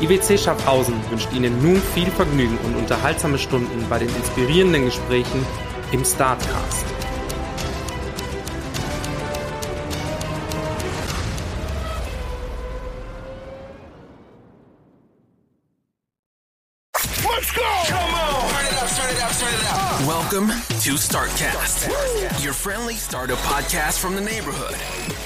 IWC Schaffhausen wünscht Ihnen nun viel Vergnügen und unterhaltsame Stunden bei den inspirierenden Gesprächen im Startcast. Friendly startup podcast from the neighborhood.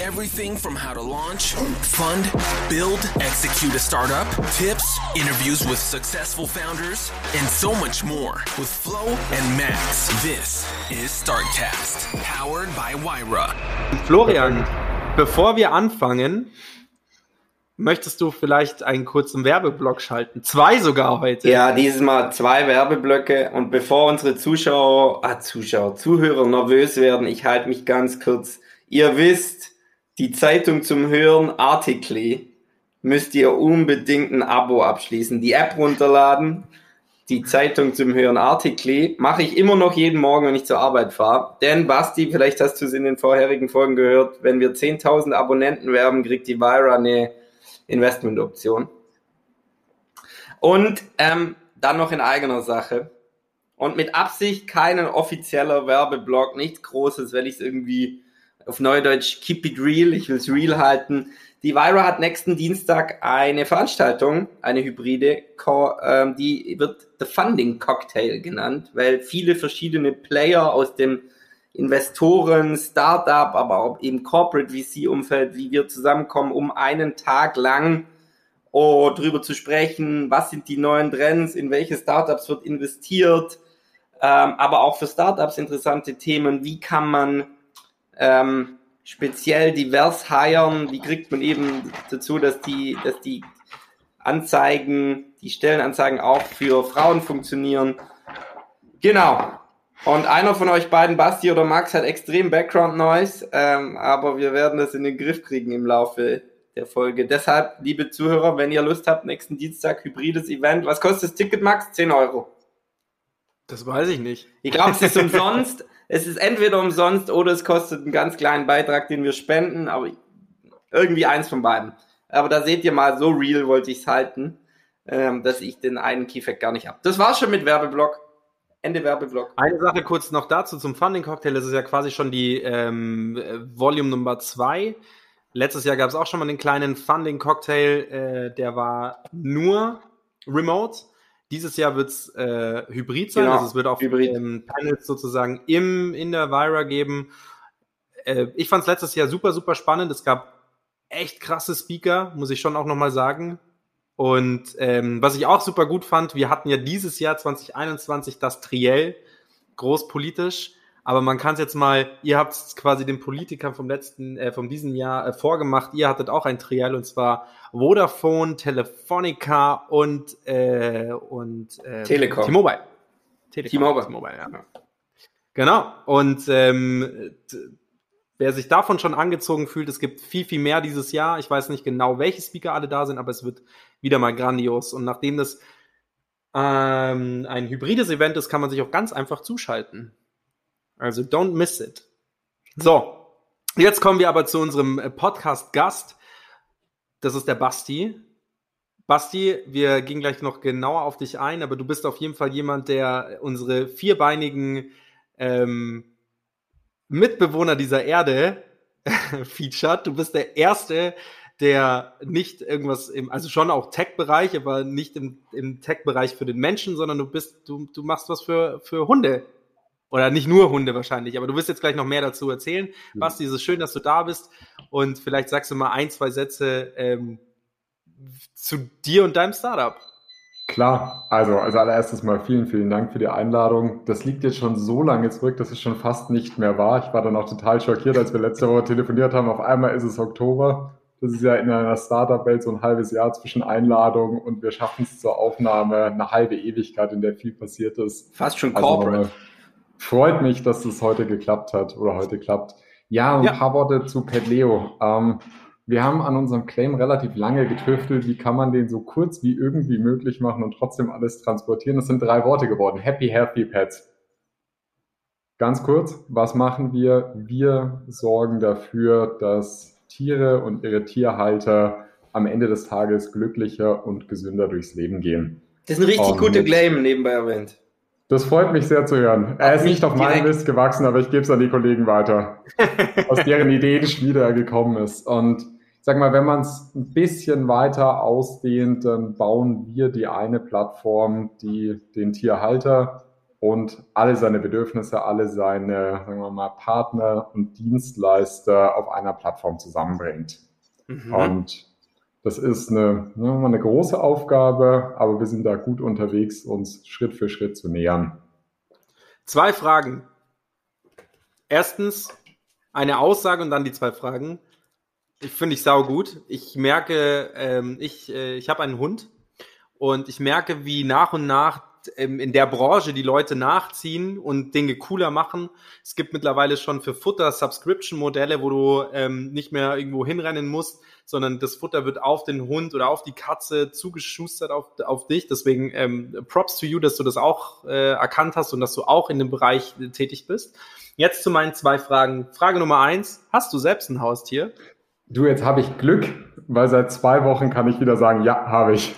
Everything from how to launch, fund, build, execute a startup, tips, interviews with successful founders, and so much more with Flo and Max. This is Startcast, powered by Wyra. Florian, bevor wir anfangen, möchtest du vielleicht einen kurzen Werbeblock schalten? Zwei sogar heute. Ja, dieses Mal zwei Werbeblöcke. Und bevor unsere Zuschauer, ah, Zuschauer, Zuhörer nervös werden, ich halte mich ganz kurz. Ihr wisst, die Zeitung zum Hören Artikel müsst ihr unbedingt ein Abo abschließen. Die App runterladen, die Zeitung zum Hören Artikel mache ich immer noch jeden Morgen, wenn ich zur Arbeit fahre. Denn Basti, vielleicht hast du es in den vorherigen Folgen gehört, wenn wir 10.000 Abonnenten werben, kriegt die Vira eine Investmentoption. Und ähm, dann noch in eigener Sache. Und mit Absicht keinen offizieller Werbeblock, nichts Großes, weil ich es irgendwie auf Neudeutsch keep it real, ich will es real halten. Die Vira hat nächsten Dienstag eine Veranstaltung, eine Hybride, ähm, die wird The Funding Cocktail genannt, weil viele verschiedene Player aus dem Investoren, Startup, aber auch eben Corporate VC-Umfeld, wie wir zusammenkommen, um einen Tag lang oh, drüber zu sprechen, was sind die neuen Trends, in welche Startups wird investiert, ähm, aber auch für Startups interessante Themen, wie kann man ähm, speziell divers hiren, wie kriegt man eben dazu, dass die, dass die Anzeigen, die Stellenanzeigen auch für Frauen funktionieren Genau. Und einer von euch beiden, Basti oder Max, hat extrem Background Noise, ähm, aber wir werden das in den Griff kriegen im Laufe der Folge. Deshalb, liebe Zuhörer, wenn ihr Lust habt, nächsten Dienstag hybrides Event. Was kostet das Ticket, Max? 10 Euro. Das weiß ich nicht. Ich glaube, es ist umsonst. es ist entweder umsonst oder es kostet einen ganz kleinen Beitrag, den wir spenden, aber irgendwie eins von beiden. Aber da seht ihr mal, so real wollte ich es halten, ähm, dass ich den einen Keyfact gar nicht habe. Das war's schon mit Werbeblock. Ende Werbeblock. Eine Sache kurz noch dazu zum Funding Cocktail. Das ist ja quasi schon die ähm, Volume Nummer zwei. Letztes Jahr gab es auch schon mal einen kleinen Funding Cocktail, äh, der war nur remote. Dieses Jahr wird es äh, hybrid sein, genau, also es wird auch ähm, Panels sozusagen im, in der Vira geben. Äh, ich fand es letztes Jahr super, super spannend. Es gab echt krasse Speaker, muss ich schon auch nochmal sagen. Und ähm, was ich auch super gut fand, wir hatten ja dieses Jahr 2021 das Triell, großpolitisch. Aber man kann es jetzt mal, ihr habt es quasi den Politikern vom letzten, äh, vom diesem Jahr äh, vorgemacht. Ihr hattet auch ein Triell und zwar Vodafone, Telefonica und äh, und äh, Telekom. T-Mobile. T-Mobile. T-Mobile, ja. Genau. Und ähm, wer sich davon schon angezogen fühlt, es gibt viel, viel mehr dieses Jahr. Ich weiß nicht genau, welche Speaker alle da sind, aber es wird wieder mal grandios. Und nachdem das ähm, ein hybrides Event ist, kann man sich auch ganz einfach zuschalten. Also don't miss it. So, jetzt kommen wir aber zu unserem äh, Podcast-Gast. Das ist der Basti. Basti, wir gehen gleich noch genauer auf dich ein, aber du bist auf jeden Fall jemand, der unsere vierbeinigen ähm, Mitbewohner dieser Erde featured. Du bist der Erste, der nicht irgendwas im, also schon auch Tech-Bereich, aber nicht im, im Tech-Bereich für den Menschen, sondern du bist, du, du machst was für, für Hunde. Oder nicht nur Hunde wahrscheinlich, aber du wirst jetzt gleich noch mehr dazu erzählen. Mhm. Basti, es ist schön, dass du da bist. Und vielleicht sagst du mal ein, zwei Sätze ähm, zu dir und deinem Startup. Klar, also als allererstes mal vielen, vielen Dank für die Einladung. Das liegt jetzt schon so lange zurück, dass es schon fast nicht mehr war. Ich war dann auch total schockiert, als wir letzte Woche telefoniert haben. Auf einmal ist es Oktober. Das ist ja in einer Startup-Welt so ein halbes Jahr zwischen Einladung und wir schaffen es zur Aufnahme eine halbe Ewigkeit, in der viel passiert ist. Fast schon also corporate. Also, freut mich, dass das heute geklappt hat oder heute klappt. Ja, ein ja. paar Worte zu Pedleo. Ähm, wir haben an unserem Claim relativ lange getüftelt, wie kann man den so kurz wie irgendwie möglich machen und trotzdem alles transportieren. Das sind drei Worte geworden. Happy, Healthy Pets. Ganz kurz, was machen wir? Wir sorgen dafür, dass Tiere und ihre Tierhalter am Ende des Tages glücklicher und gesünder durchs Leben gehen. Das ist ein richtig guter Claim, nebenbei erwähnt. Das freut mich sehr zu hören. Er ist nicht auf meinem Mist gewachsen, aber ich gebe es an die Kollegen weiter, aus deren Ideenschmiede er gekommen ist. Und sag mal, wenn man es ein bisschen weiter ausdehnt, dann bauen wir die eine Plattform, die den Tierhalter und alle seine Bedürfnisse, alle seine, sagen wir mal, Partner und Dienstleister auf einer Plattform zusammenbringt. Mhm. Und das ist eine, eine große Aufgabe, aber wir sind da gut unterwegs, uns Schritt für Schritt zu nähern. Zwei Fragen. Erstens eine Aussage und dann die zwei Fragen. Ich finde ich sau gut. Ich merke, ähm, ich, äh, ich habe einen Hund und ich merke, wie nach und nach in der Branche die Leute nachziehen und Dinge cooler machen. Es gibt mittlerweile schon für Futter Subscription-Modelle, wo du ähm, nicht mehr irgendwo hinrennen musst, sondern das Futter wird auf den Hund oder auf die Katze zugeschustert auf, auf dich. Deswegen ähm, Props to you, dass du das auch äh, erkannt hast und dass du auch in dem Bereich äh, tätig bist. Jetzt zu meinen zwei Fragen. Frage Nummer eins, hast du selbst ein Haustier? Du, jetzt habe ich Glück, weil seit zwei Wochen kann ich wieder sagen, ja, habe ich.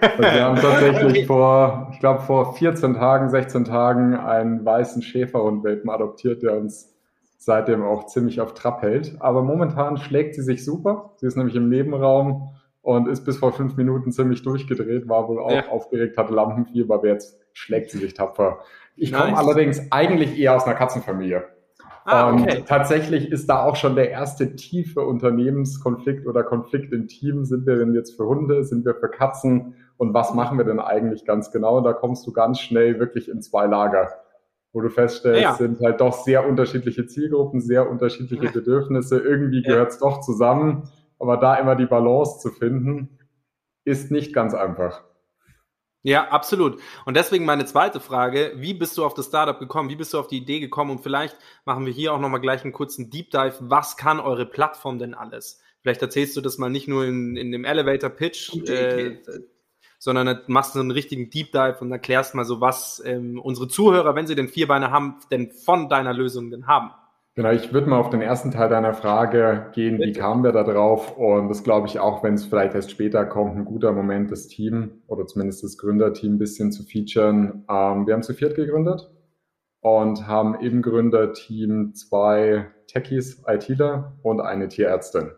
Also wir haben tatsächlich vor, ich glaube, vor 14 Tagen, 16 Tagen einen weißen Schäferhundwelpen adoptiert, der uns seitdem auch ziemlich auf Trab hält. Aber momentan schlägt sie sich super. Sie ist nämlich im Nebenraum und ist bis vor fünf Minuten ziemlich durchgedreht, war wohl auch ja. aufgeregt, hatte Lampenfieber, aber jetzt schlägt sie sich tapfer. Ich nice. komme allerdings eigentlich eher aus einer Katzenfamilie. Ah, okay. Und tatsächlich ist da auch schon der erste tiefe Unternehmenskonflikt oder Konflikt im Team. Sind wir denn jetzt für Hunde? Sind wir für Katzen? Und was machen wir denn eigentlich ganz genau? Da kommst du ganz schnell wirklich in zwei Lager, wo du feststellst, ja. sind halt doch sehr unterschiedliche Zielgruppen, sehr unterschiedliche Bedürfnisse. Irgendwie ja. gehört es doch zusammen. Aber da immer die Balance zu finden, ist nicht ganz einfach. Ja, absolut. Und deswegen meine zweite Frage, wie bist du auf das Startup gekommen? Wie bist du auf die Idee gekommen? Und vielleicht machen wir hier auch nochmal gleich einen kurzen Deep Dive. Was kann eure Plattform denn alles? Vielleicht erzählst du das mal nicht nur in, in dem Elevator Pitch, äh, sondern machst du einen richtigen Deep Dive und erklärst mal so, was ähm, unsere Zuhörer, wenn sie denn vier Beine haben, denn von deiner Lösung denn haben. Genau, ich würde mal auf den ersten Teil deiner Frage gehen, wie kamen wir da drauf? Und das glaube ich auch, wenn es vielleicht erst später kommt, ein guter Moment, das Team oder zumindest das Gründerteam ein bisschen zu featuren. Ähm, wir haben zu viert gegründet und haben im Gründerteam zwei Techies, ITler und eine Tierärztin.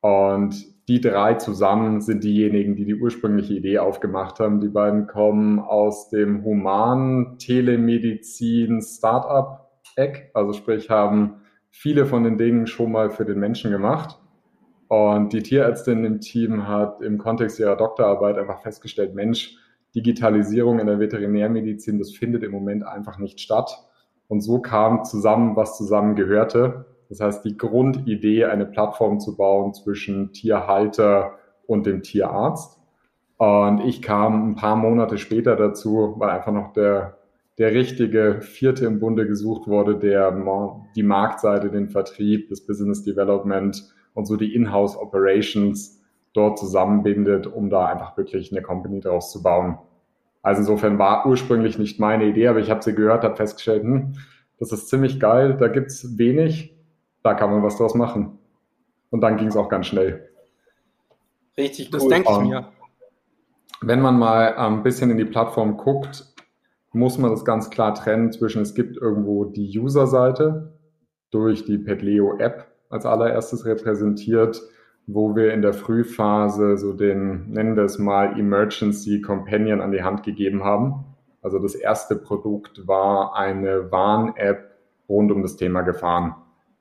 Und die drei zusammen sind diejenigen, die die ursprüngliche Idee aufgemacht haben. Die beiden kommen aus dem Human-Telemedizin-Startup Eck, also sprich haben viele von den Dingen schon mal für den Menschen gemacht. Und die Tierärztin im Team hat im Kontext ihrer Doktorarbeit einfach festgestellt, Mensch, Digitalisierung in der Veterinärmedizin, das findet im Moment einfach nicht statt. Und so kam zusammen, was zusammen gehörte. Das heißt, die Grundidee, eine Plattform zu bauen zwischen Tierhalter und dem Tierarzt. Und ich kam ein paar Monate später dazu, weil einfach noch der der richtige Vierte im Bunde gesucht wurde, der die Marktseite, den Vertrieb, das Business Development und so die Inhouse Operations dort zusammenbindet, um da einfach wirklich eine Company draus zu bauen. Also insofern war ursprünglich nicht meine Idee, aber ich habe sie gehört, habe festgestellt, hm, das ist ziemlich geil, da gibt's wenig, da kann man was draus machen. Und dann ging es auch ganz schnell. Richtig, das denke ich mir. Wenn man mal ein bisschen in die Plattform guckt, muss man das ganz klar trennen zwischen, es gibt irgendwo die User-Seite durch die Petleo App als allererstes repräsentiert, wo wir in der Frühphase so den, nennen wir es mal, Emergency Companion an die Hand gegeben haben. Also das erste Produkt war eine Warn-App rund um das Thema Gefahren.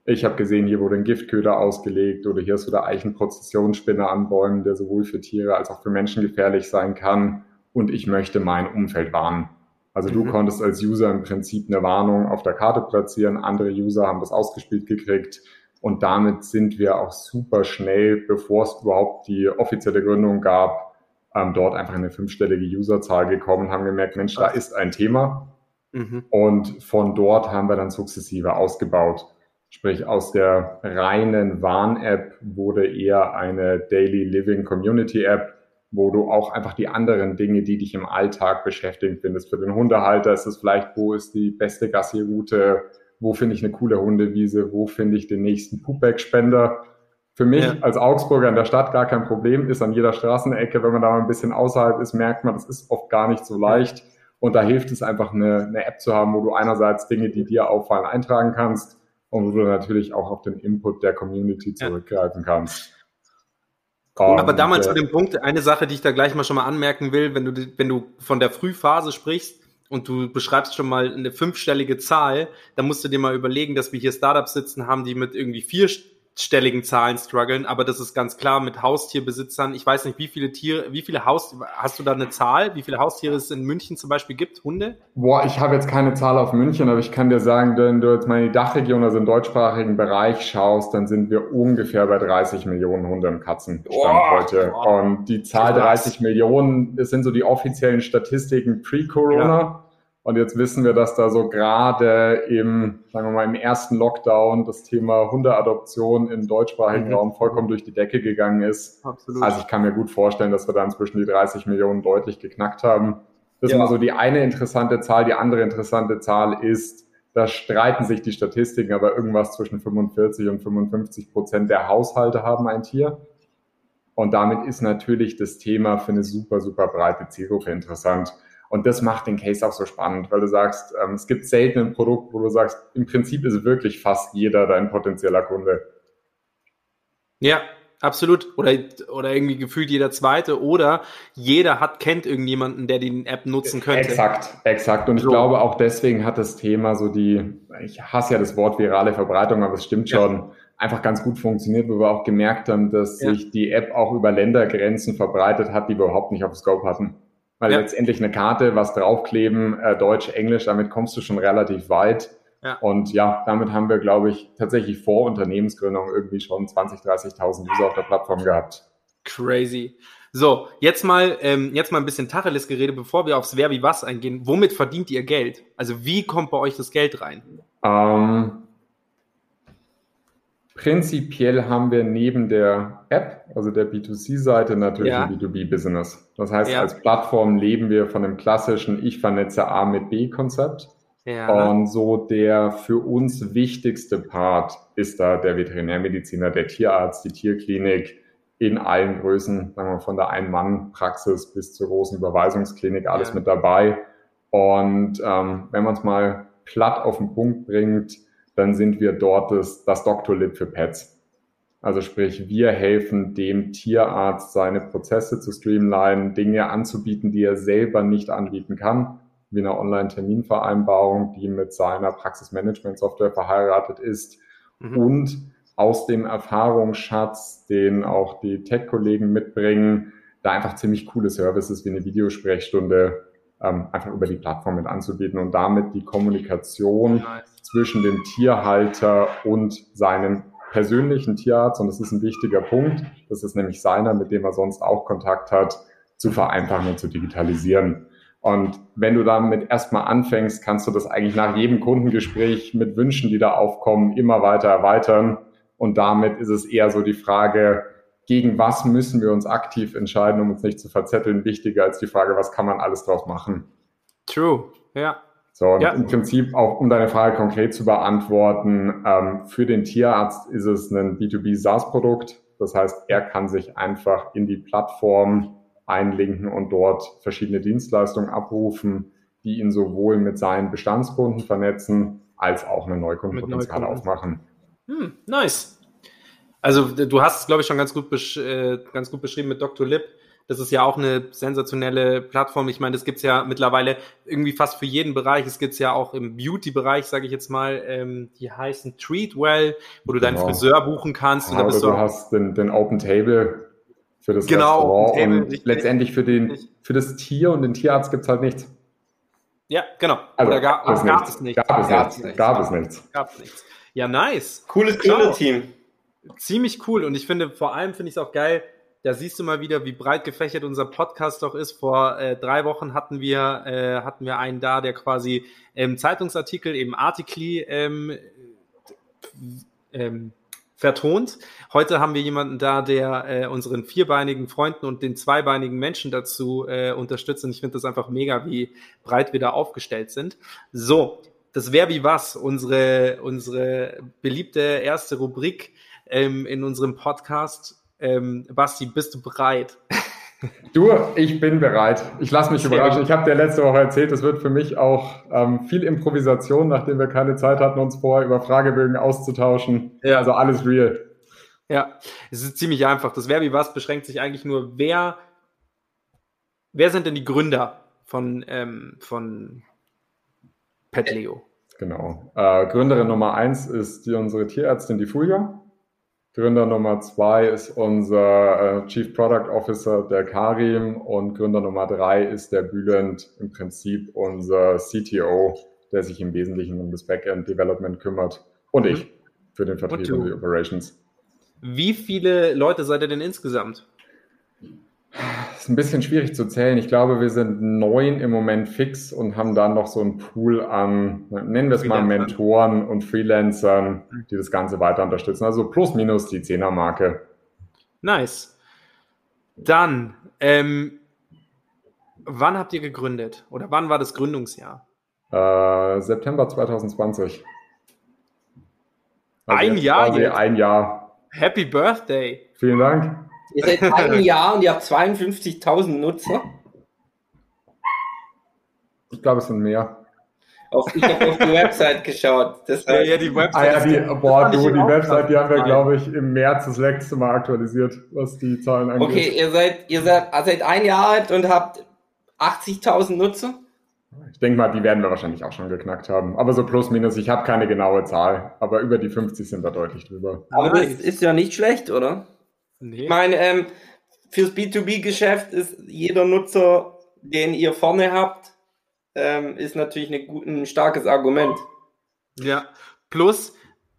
Ich habe gesehen, hier wurde ein Giftköder ausgelegt oder hier ist so der Eichenprozessionsspinner an Bäumen, der sowohl für Tiere als auch für Menschen gefährlich sein kann. Und ich möchte mein Umfeld warnen. Also du mhm. konntest als User im Prinzip eine Warnung auf der Karte platzieren, andere User haben das ausgespielt gekriegt und damit sind wir auch super schnell, bevor es überhaupt die offizielle Gründung gab, ähm, dort einfach eine fünfstellige Userzahl gekommen, haben gemerkt, Mensch, da ist ein Thema. Mhm. Und von dort haben wir dann sukzessive ausgebaut. Sprich, aus der reinen Warn-App wurde eher eine Daily Living Community App, wo du auch einfach die anderen Dinge, die dich im Alltag beschäftigen, findest. Für den Hundehalter ist es vielleicht, wo ist die beste Gassi-Route, wo finde ich eine coole Hundewiese, wo finde ich den nächsten Poopback-Spender. Für mich ja. als Augsburger in der Stadt gar kein Problem, ist an jeder Straßenecke, wenn man da mal ein bisschen außerhalb ist, merkt man, das ist oft gar nicht so leicht. Und da hilft es einfach, eine, eine App zu haben, wo du einerseits Dinge, die dir auffallen, eintragen kannst und wo du natürlich auch auf den Input der Community zurückgreifen kannst. Cool. Aber damals zu dem Punkt, eine Sache, die ich da gleich mal schon mal anmerken will, wenn du, wenn du von der Frühphase sprichst und du beschreibst schon mal eine fünfstellige Zahl, dann musst du dir mal überlegen, dass wir hier Startups sitzen haben, die mit irgendwie vier stelligen Zahlen strugglen, aber das ist ganz klar mit Haustierbesitzern. Ich weiß nicht, wie viele Tiere, wie viele Haus, hast du da eine Zahl, wie viele Haustiere es in München zum Beispiel gibt? Hunde? Boah, ich habe jetzt keine Zahl auf München, aber ich kann dir sagen, wenn du jetzt mal in die Dachregion, also im deutschsprachigen Bereich schaust, dann sind wir ungefähr bei 30 Millionen Hunde und Katzen Stand heute. Boah. Und die Zahl 30 Millionen, das sind so die offiziellen Statistiken pre-Corona. Ja. Und jetzt wissen wir, dass da so gerade im, sagen wir mal, im ersten Lockdown das Thema Hundeadoption im deutschsprachigen mhm. Raum vollkommen durch die Decke gegangen ist. Absolut. Also ich kann mir gut vorstellen, dass wir dann zwischen die 30 Millionen deutlich geknackt haben. Das ja. ist mal so die eine interessante Zahl. Die andere interessante Zahl ist, da streiten sich die Statistiken, aber irgendwas zwischen 45 und 55 Prozent der Haushalte haben ein Tier. Und damit ist natürlich das Thema für eine super, super breite Zielgruppe interessant. Und das macht den Case auch so spannend, weil du sagst, ähm, es gibt selten ein Produkt, wo du sagst, im Prinzip ist wirklich fast jeder dein potenzieller Kunde. Ja, absolut. Oder, oder irgendwie gefühlt jeder zweite. Oder jeder hat, kennt irgendjemanden, der die App nutzen könnte. Exakt, exakt. Und ich so. glaube, auch deswegen hat das Thema so die, ich hasse ja das Wort virale Verbreitung, aber es stimmt schon, ja. einfach ganz gut funktioniert, wo wir auch gemerkt haben, dass ja. sich die App auch über Ländergrenzen verbreitet hat, die wir überhaupt nicht auf Scope hatten. Weil ja. letztendlich eine Karte, was draufkleben, äh, Deutsch, Englisch, damit kommst du schon relativ weit. Ja. Und ja, damit haben wir, glaube ich, tatsächlich vor Unternehmensgründung irgendwie schon 20.000, 30.000 User auf der Plattform gehabt. Crazy. So, jetzt mal, ähm, jetzt mal ein bisschen Tacheles geredet, bevor wir aufs Wer wie was eingehen. Womit verdient ihr Geld? Also wie kommt bei euch das Geld rein? Ähm, prinzipiell haben wir neben der App, also der B2C-Seite, natürlich Ja. ein B2B-Business. Das heißt, Ja. als Plattform leben wir von dem klassischen Ich vernetze A mit B-Konzept. Ja. Und so der für uns wichtigste Part ist da der Veterinärmediziner, der Tierarzt, die Tierklinik in allen Größen, sagen wir von der Ein-Mann-Praxis bis zur großen Überweisungsklinik, alles mit dabei. Und ähm, wenn man es mal platt auf den Punkt bringt, dann sind wir dort das, das Doktorlib für Pets. Also sprich, wir helfen dem Tierarzt, seine Prozesse zu streamlinen, Dinge anzubieten, die er selber nicht anbieten kann, wie eine Online-Terminvereinbarung, die mit seiner Praxismanagement-Software verheiratet ist Mhm. und aus dem Erfahrungsschatz, den auch die Tech-Kollegen mitbringen, da einfach ziemlich coole Services wie eine Videosprechstunde ähm, einfach über die Plattform mit anzubieten und damit die Kommunikation zwischen dem Tierhalter und seinem persönlichen Tierarzt, und das ist ein wichtiger Punkt, das ist nämlich seiner, mit dem er sonst auch Kontakt hat, zu vereinfachen und zu digitalisieren. Und wenn du damit erstmal anfängst, kannst du das eigentlich nach jedem Kundengespräch mit Wünschen, die da aufkommen, immer weiter erweitern. Und damit ist es eher so die Frage, gegen was müssen wir uns aktiv entscheiden, um uns nicht zu verzetteln, wichtiger als die Frage, was kann man alles draus machen. True. Ja. So, und Ja. im Prinzip auch, um deine Frage konkret zu beantworten, ähm, für den Tierarzt ist es ein B2B SaaS-Produkt. Das heißt, er kann sich einfach in die Plattform einlinken und dort verschiedene Dienstleistungen abrufen, die ihn sowohl mit seinen Bestandskunden vernetzen, als auch eine Neukundenpotenzial Neukunden. aufmachen. Hm, nice. Also du hast es, glaube ich, schon ganz gut, besch äh, ganz gut beschrieben mit Dr. Lip. Das ist ja auch eine sensationelle Plattform. Ich meine, das gibt's ja mittlerweile irgendwie fast für jeden Bereich. Es gibt's ja auch im Beauty-Bereich, sage ich jetzt mal. Ähm, die heißen Treatwell, wo du deinen Genau. Friseur buchen kannst. Und Ja, da oder bist du du hast den, den Open Table für das Genau, Restaurant Open Table, und letztendlich für, den, für das Tier und den Tierarzt gibt's halt nichts. ja, genau. Also, Oder gab es gab nichts. es nicht. Gab es nichts. es. Gab es nichts. Gab es nichts. Ja, nice. Cooles. Gründerteam. Ziemlich cool und ich finde vor allem finde ich es auch geil, da siehst du mal wieder, wie breit gefächert unser Podcast doch ist. Vor äh, drei Wochen hatten wir äh, hatten wir einen da, der quasi ähm, Zeitungsartikel eben Artikli ähm, ähm, vertont. Heute haben wir jemanden da, der äh, unseren vierbeinigen Freunden und den zweibeinigen Menschen dazu äh, unterstützt. Und ich finde das einfach mega, wie breit wir da aufgestellt sind. So, das wäre wie was, unsere, unsere beliebte erste Rubrik ähm, in unserem Podcast. Ähm, Basti, bist du bereit? Du, ich bin bereit. Ich lasse mich überraschen. Ich habe dir letzte Woche erzählt, es wird für mich auch ähm, viel Improvisation, nachdem wir keine Zeit hatten, uns vorher über Fragebögen auszutauschen. Ja. Also alles real. Ja, es ist ziemlich einfach. Das Wer wie was beschränkt sich eigentlich nur, wer, wer sind denn die Gründer von, ähm, von Pet Leo? Genau. Äh, Gründerin Nummer eins ist die, unsere Tierärztin, die Fulja. Gründer Nummer zwei ist unser äh, Chief Product Officer, der Karim. Und Gründer Nummer drei ist der Bülent, im Prinzip unser CTO, der sich im Wesentlichen um das Backend Development kümmert. Und Mhm. ich für den Vertrieb Und und, die Operations. Wie viele Leute seid ihr denn insgesamt? Das ist ein bisschen schwierig zu zählen. Ich glaube, wir sind neun im Moment fix und haben dann noch so einen Pool an, nennen wir es mal. Mentoren und Freelancern, die das Ganze weiter unterstützen. Also plus minus die Zehnermarke. Nice. Dann, ähm, wann habt ihr gegründet? Oder wann war das Gründungsjahr? Äh, September 2020. Ein jetzt Jahr jetzt? Ein Jahr. Happy Birthday! Vielen Dank. Ihr seid ein Jahr und ihr habt 52.000 Nutzer. Ich glaube, es sind mehr. Auf, ich habe auf die Website geschaut. Das heißt, Ja, die Website. Ah ja, die, boah, du, die Website, die haben wir, glaube ich, im März das letzte Mal aktualisiert, was die Zahlen angeht. okay, ihr seid, ihr seid, seid ein Jahr alt und habt 80.000 Nutzer. Ich denke mal, die werden wir wahrscheinlich auch schon geknackt haben. Aber so plus minus, ich habe keine genaue Zahl, aber über die 50 sind wir deutlich drüber. Aber das ist ja nicht schlecht, oder? Nee. Ich meine, ähm, fürs B2B-Geschäft ist jeder Nutzer, den ihr vorne habt, ähm, ist natürlich eine gut, ein starkes Argument. Ja, plus,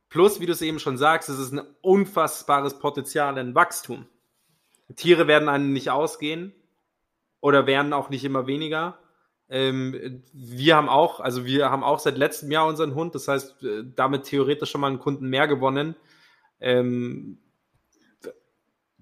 plus, wie du es eben schon sagst, es ist ein unfassbares Potenzial in Wachstum. Tiere werden einem nicht ausgehen oder werden auch nicht immer weniger. Ähm, wir haben auch, also wir haben auch seit letztem Jahr unseren Hund, das heißt, äh, damit theoretisch schon mal einen Kunden mehr gewonnen. Ähm,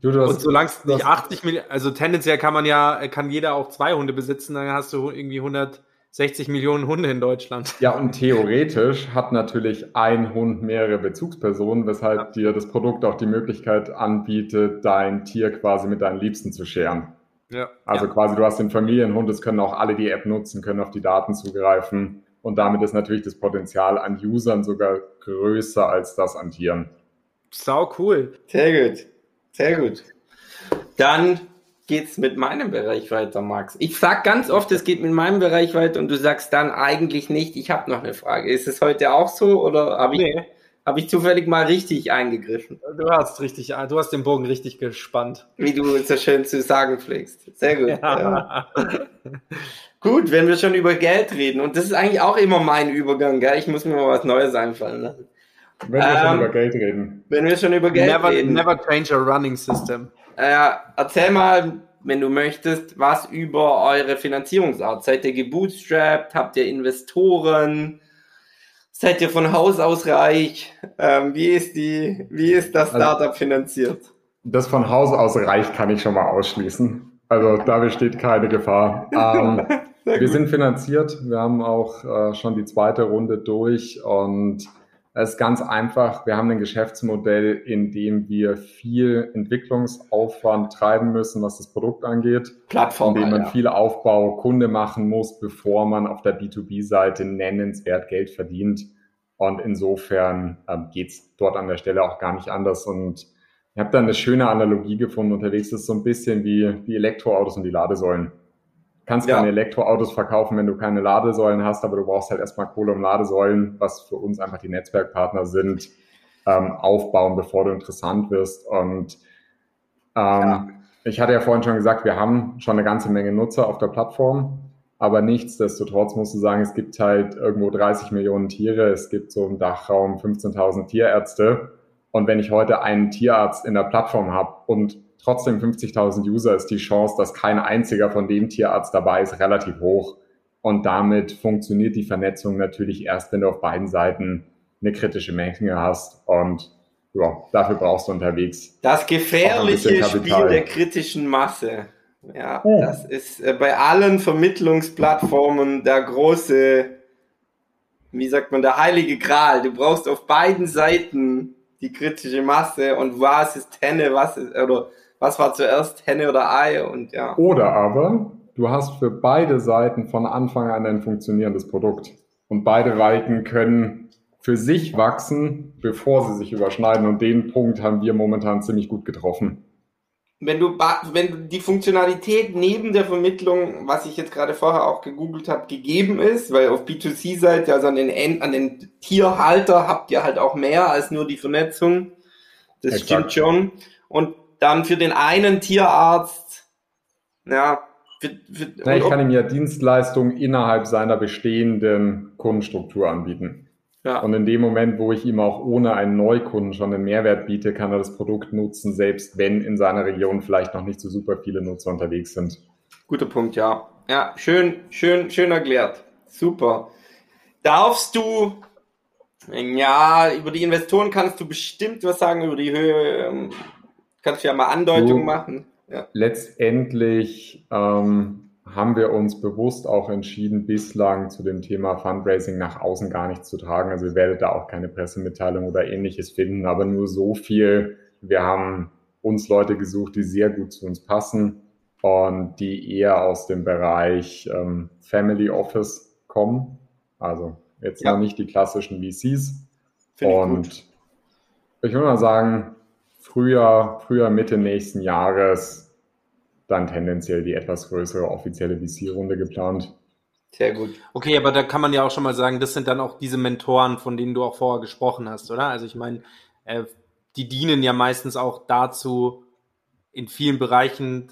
du, du hast, und solange es nicht 80 Millionen, also tendenziell kann man ja, kann jeder auch zwei Hunde besitzen, dann hast du irgendwie 160 Millionen Hunde in Deutschland. Ja, und theoretisch hat natürlich ein Hund mehrere Bezugspersonen, weshalb ja. dir das Produkt auch die Möglichkeit anbietet, dein Tier quasi mit deinen Liebsten zu scheren. Ja. Also ja. quasi, du hast den Familienhund, es können auch alle die App nutzen, können auf die Daten zugreifen. Und damit ist natürlich das Potenzial an Usern sogar größer als das an Tieren. Sau cool. Sehr gut. Sehr gut. Dann geht's mit meinem Bereich weiter, Max. Ich sag ganz oft, es geht mit meinem Bereich weiter und du sagst dann eigentlich nicht, ich habe noch eine Frage. Ist es heute auch so oder habe ich, nee. Hab ich zufällig mal richtig eingegriffen? Du hast richtig, du hast den Bogen richtig gespannt. Wie du so schön zu sagen pflegst. Sehr gut. Ja. Ja. gut, wenn wir schon über Geld reden, und das ist eigentlich auch immer mein Übergang, gell? ich muss mir mal was Neues einfallen lassen. Wenn wir ähm, schon über Geld reden. Wenn wir schon über Geld never, reden. Never change a running system. Äh, erzähl mal, wenn du möchtest, was über eure Finanzierungsart. Seid ihr gebootstrapped? Habt ihr Investoren? Seid ihr von Haus aus reich? Ähm, wie, ist die, wie ist das also Startup also, finanziert? Das von Haus aus reich kann ich schon mal ausschließen. Also da besteht keine Gefahr. Ähm, wir sind finanziert. Wir haben auch äh, schon die zweite Runde durch und es ist ganz einfach. Wir haben ein Geschäftsmodell, in dem wir viel Entwicklungsaufwand treiben müssen, was das Produkt angeht. Plattform. In dem man ja. viel Aufbau Kunde machen muss, bevor man auf der B2B-Seite nennenswert Geld verdient. Und insofern ähm, geht es dort an der Stelle auch gar nicht anders. Und ich habe da eine schöne Analogie gefunden unterwegs. Das ist so ein bisschen wie die Elektroautos und die Ladesäulen kannst ja. keine Elektroautos verkaufen, wenn du keine Ladesäulen hast, aber du brauchst halt erstmal Kohle um Ladesäulen, was für uns einfach die Netzwerkpartner sind, ähm, aufbauen, bevor du interessant wirst. Und ähm, ja. ich hatte ja vorhin schon gesagt, wir haben schon eine ganze Menge Nutzer auf der Plattform, aber nichtsdestotrotz musst du sagen, es gibt halt irgendwo 30 Millionen Tiere, es gibt so im Dachraum 15.000 Tierärzte. Und wenn ich heute einen Tierarzt in der Plattform habe und trotzdem 50.000 User ist die Chance, dass kein einziger von dem Tierarzt dabei ist, relativ hoch. Und damit funktioniert die Vernetzung natürlich erst, wenn du auf beiden Seiten eine kritische Menge hast. Und ja, dafür brauchst du unterwegs. Das gefährliche Spiel der kritischen Masse. Ja, oh. das ist äh, bei allen Vermittlungsplattformen der große, wie sagt man, der heilige Gral. Du brauchst auf beiden Seiten die kritische Masse und was ist Henne, was ist, oder was war zuerst, Henne oder Ei und ja. Oder aber du hast für beide Seiten von Anfang an ein funktionierendes Produkt und beide Seiten können für sich wachsen, bevor sie sich überschneiden und den Punkt haben wir momentan ziemlich gut getroffen. Wenn du, wenn die Funktionalität neben der Vermittlung, was ich jetzt gerade vorher auch gegoogelt habe, gegeben ist, weil auf B2C-Seite, also an den, an den Tierhalter habt ihr halt auch mehr als nur die Vernetzung. Das Exakt. stimmt schon. Und dann für den einen Tierarzt, ja, für, für, ja, ich kann ihm ja Dienstleistungen innerhalb seiner bestehenden Kundenstruktur anbieten. Ja. Und in dem Moment, wo ich ihm auch ohne einen Neukunden schon einen Mehrwert biete, kann er das Produkt nutzen, selbst wenn in seiner Region vielleicht noch nicht so super viele Nutzer unterwegs sind. Guter Punkt, ja. Ja, schön, schön, schön erklärt. Super. Darfst du, ja, über die Investoren kannst du bestimmt was sagen, über die Höhe, Kannst du ja mal Andeutungen machen. Ja. Letztendlich ähm, haben wir uns bewusst auch entschieden, bislang zu dem Thema Fundraising nach außen gar nichts zu tragen. Also ihr werdet da auch keine Pressemitteilung oder ähnliches finden, aber nur so viel. Wir haben uns Leute gesucht, die sehr gut zu uns passen und die eher aus dem Bereich ähm, Family Office kommen. Also jetzt ja. noch nicht die klassischen VCs. Find und ich, ich würde mal sagen, Frühjahr, Frühjahr, Mitte nächsten Jahres dann tendenziell die etwas größere offizielle VC-Runde geplant. Sehr gut. Okay, aber da kann man ja auch schon mal sagen, das sind dann auch diese Mentoren, von denen du auch vorher gesprochen hast, oder? Also ich meine, äh, die dienen ja meistens auch dazu, in vielen Bereichen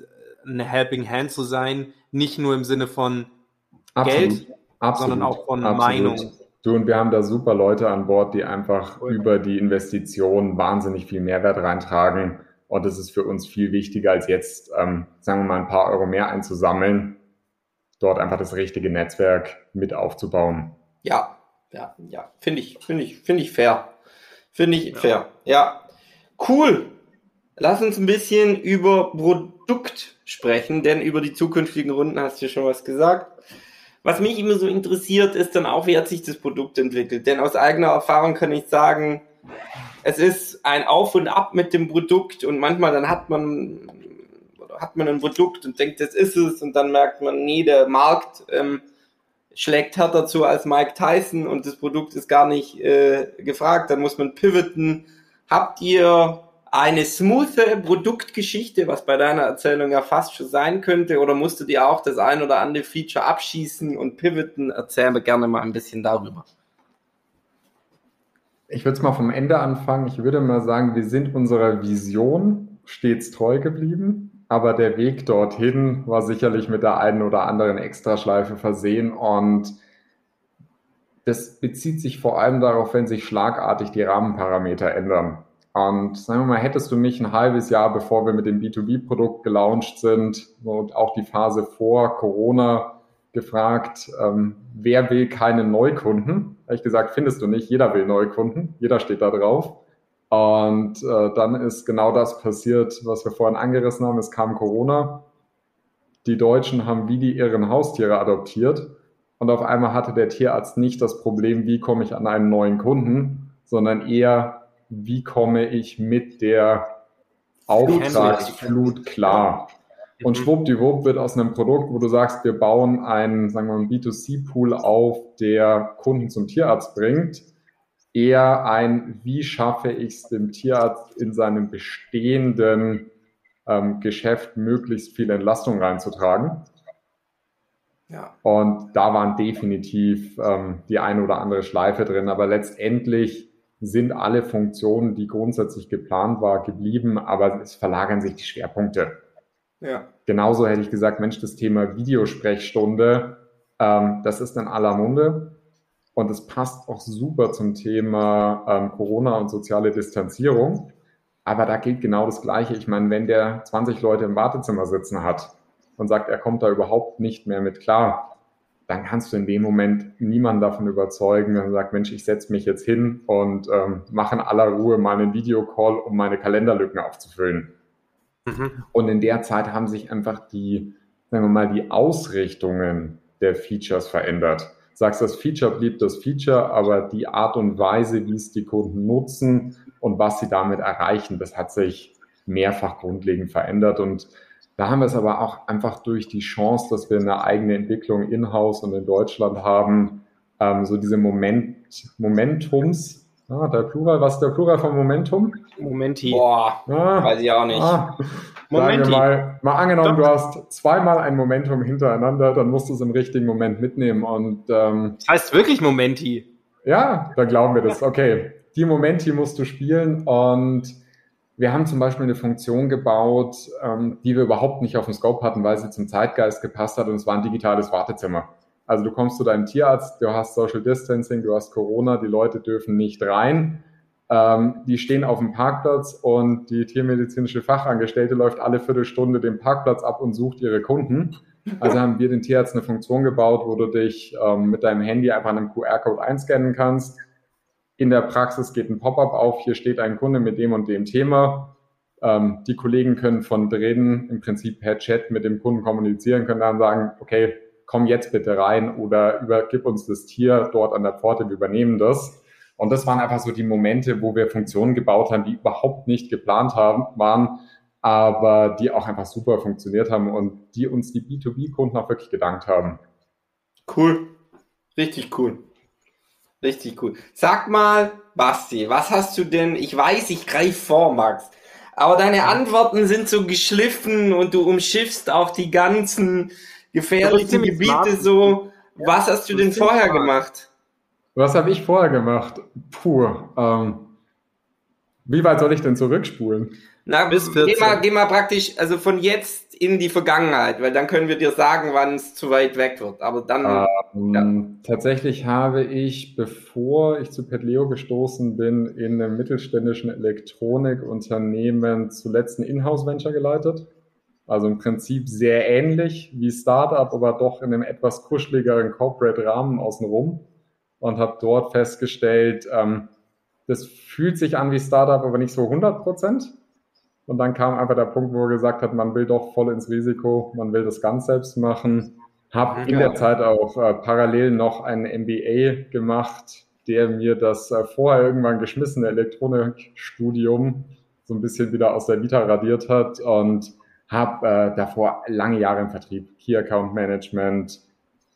eine Helping Hand zu sein, nicht nur im Sinne von Absolut. Geld, Absolut. sondern auch von Absolut. Meinung. Du und wir haben da super Leute an Bord, die einfach cool. über die Investition wahnsinnig viel Mehrwert reintragen. Und das ist für uns viel wichtiger, als jetzt, ähm, sagen wir mal, ein paar Euro mehr einzusammeln, dort einfach das richtige Netzwerk mit aufzubauen. Ja, ja, ja, finde ich, finde ich, finde ich fair. Finde ich ja. fair. Ja. Cool. Lass uns ein bisschen über Produkt sprechen, denn über die zukünftigen Runden hast du ja schon was gesagt. Was mich immer so interessiert, ist dann auch, wie hat sich das Produkt entwickelt. Denn aus eigener Erfahrung kann ich sagen, es ist ein Auf und Ab mit dem Produkt und manchmal dann hat man hat man ein Produkt und denkt, das ist es und dann merkt man, nee, der Markt ähm, schlägt härter zu als Mike Tyson und das Produkt ist gar nicht äh, gefragt, dann muss man pivoten. Habt ihr eine smoothe Produktgeschichte, was bei deiner Erzählung ja fast schon sein könnte, oder musstet ihr auch das ein oder andere Feature abschießen und pivoten? Erzähl mir gerne mal ein bisschen darüber. Ich würde es mal vom Ende anfangen. Ich würde mal sagen, wir sind unserer Vision stets treu geblieben, aber der Weg dorthin war sicherlich mit der einen oder anderen Extraschleife versehen und das bezieht sich vor allem darauf, wenn sich schlagartig die Rahmenparameter ändern. Und sagen wir mal, hättest du mich ein halbes Jahr, bevor wir mit dem B2B-Produkt gelauncht sind und auch die Phase vor Corona gefragt, ähm, wer will keine Neukunden? Habe ich gesagt, findest du nicht, jeder will Neukunden, jeder steht da drauf. Und äh, dann ist genau das passiert, was wir vorhin angerissen haben. Es kam Corona. Die Deutschen haben wie die ihren Haustiere adoptiert. Und auf einmal hatte der Tierarzt nicht das Problem, wie komme ich an einen neuen Kunden, sondern eher, wie komme ich mit der Auftragsflut klar. Und mhm. schwuppdiwupp wird aus einem Produkt, wo du sagst, wir bauen einen, sagen wir mal, B2C-Pool auf, der Kunden zum Tierarzt bringt, eher ein, wie schaffe ich es dem Tierarzt in seinem bestehenden ähm, Geschäft möglichst viel Entlastung reinzutragen. Ja. Und da waren definitiv ähm, die eine oder andere Schleife drin, aber letztendlich sind alle Funktionen, die grundsätzlich geplant war, geblieben, aber es verlagern sich die Schwerpunkte. Ja. Genauso hätte ich gesagt, Mensch, das Thema Videosprechstunde, ähm, das ist in aller Munde. Und es passt auch super zum Thema ähm, Corona und soziale Distanzierung. Aber da gilt genau das Gleiche. Ich meine, wenn der 20 Leute im Wartezimmer sitzen hat und sagt, er kommt da überhaupt nicht mehr mit klar, dann kannst du in dem Moment niemanden davon überzeugen, wenn er sagt, Mensch, ich setze mich jetzt hin und ähm, mache in aller Ruhe mal einen Videocall, um meine Kalenderlücken aufzufüllen. Mhm. Und in der Zeit haben sich einfach die, sagen wir mal, die Ausrichtungen der Features verändert sagst, das Feature blieb das Feature, aber die Art und Weise, wie es die Kunden nutzen und was sie damit erreichen, das hat sich mehrfach grundlegend verändert. Und da haben wir es aber auch einfach durch die Chance, dass wir eine eigene Entwicklung in-house und in Deutschland haben, ähm, so diese Moment, Momentums, Ah, der Plural, was ist der Plural von Momentum? Momenti. Boah, ah, weiß ich auch nicht. Ah, Momenti. Mal, mal angenommen, Doch. du hast zweimal ein Momentum hintereinander, dann musst du es im richtigen Moment mitnehmen. Und, ähm, das heißt wirklich Momenti. Ja, da glauben wir das. Okay, die Momenti musst du spielen und wir haben zum Beispiel eine Funktion gebaut, ähm, die wir überhaupt nicht auf dem Scope hatten, weil sie zum Zeitgeist gepasst hat und es war ein digitales Wartezimmer. Also du kommst zu deinem Tierarzt, du hast Social Distancing, du hast Corona, die Leute dürfen nicht rein. Ähm, die stehen auf dem Parkplatz und die tiermedizinische Fachangestellte läuft alle Viertelstunde den Parkplatz ab und sucht ihre Kunden. Also haben wir den Tierarzt eine Funktion gebaut, wo du dich ähm, mit deinem Handy einfach an einem QR-Code einscannen kannst. In der Praxis geht ein Pop-up auf, hier steht ein Kunde mit dem und dem Thema. Ähm, die Kollegen können von drinnen im Prinzip per Chat mit dem Kunden kommunizieren, können dann sagen, okay, komm jetzt bitte rein oder übergib uns das Tier dort an der Pforte, wir übernehmen das. Und das waren einfach so die Momente, wo wir Funktionen gebaut haben, die überhaupt nicht geplant haben, waren, aber die auch einfach super funktioniert haben und die uns die B2B-Kunden auch wirklich gedankt haben. Cool. Richtig cool. Richtig cool. Sag mal, Basti, was hast du denn? Ich weiß, ich greife vor, Max. Aber deine Antworten sind so geschliffen und du umschiffst auch die ganzen gefährlichen Gebiete so. Ja, was hast du denn vorher smart. gemacht? Was habe ich vorher gemacht? Puh. Ähm, wie weit soll ich denn zurückspulen? Na, bis 14. Geh mal, geh mal praktisch, also von jetzt in die Vergangenheit, weil dann können wir dir sagen, wann es zu weit weg wird. Aber dann. Ähm, ja. Tatsächlich habe ich, bevor ich zu PetLeo gestoßen bin, in einem mittelständischen Elektronikunternehmen zuletzt ein Inhouse-Venture geleitet. Also im Prinzip sehr ähnlich wie Startup, aber doch in einem etwas kuscheligeren Corporate-Rahmen außenrum. Und habe dort festgestellt, ähm, das fühlt sich an wie Startup, aber nicht so 100 Prozent. Und dann kam einfach der Punkt, wo er gesagt hat, man will doch voll ins Risiko, man will das ganz selbst machen. Habe in der Zeit auch äh, parallel noch ein MBA gemacht, der mir das äh, vorher irgendwann geschmissene Elektronikstudium so ein bisschen wieder aus der Vita radiert hat und habe äh, davor lange Jahre im Vertrieb, Key Account Management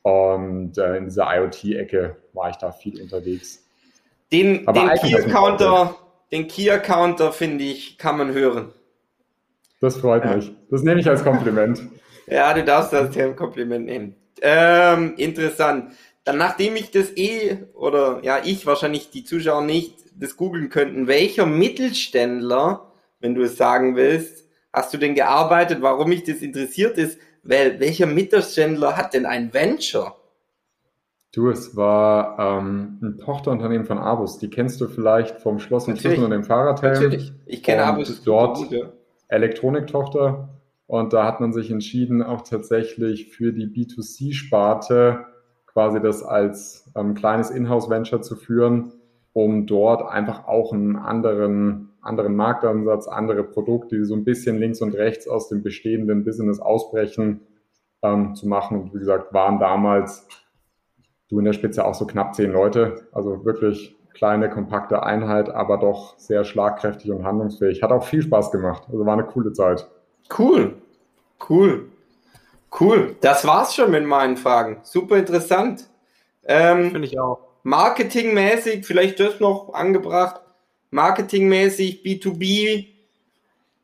und äh, in dieser IoT-Ecke war ich da viel unterwegs. Den, den Key Accounter, den Key Accounter finde ich, kann man hören. Das freut ja. mich. Das nehme ich als Kompliment. ja, du darfst das als Kompliment nehmen. Ähm, interessant. Dann, nachdem ich das eh, oder ja, ich wahrscheinlich die Zuschauer nicht, das googeln könnten, welcher Mittelständler, wenn du es sagen willst, hast du denn gearbeitet? Warum mich das interessiert ist, weil welcher Mittelständler hat denn ein Venture? Du, es war ähm, ein Tochterunternehmen von Abus. Die kennst du vielleicht vom Schloss und Schlüssel und dem Fahrradhelm. Natürlich. Ich kenne Abus. Dort ja. Elektroniktochter. Und da hat man sich entschieden, auch tatsächlich für die B2C-Sparte quasi das als ähm, kleines Inhouse-Venture zu führen, um dort einfach auch einen anderen, anderen Marktansatz, andere Produkte, die so ein bisschen links und rechts aus dem bestehenden Business ausbrechen, ähm, zu machen. Und wie gesagt, waren damals du in der Spitze auch so knapp zehn Leute, also wirklich kleine, kompakte Einheit, aber doch sehr schlagkräftig und handlungsfähig. Hat auch viel Spaß gemacht. Also war eine coole Zeit. Cool. Cool. Cool. Das war's schon mit meinen Fragen. Super interessant. Ähm, Finde ich auch. Marketingmäßig, vielleicht das noch angebracht. Marketingmäßig B2B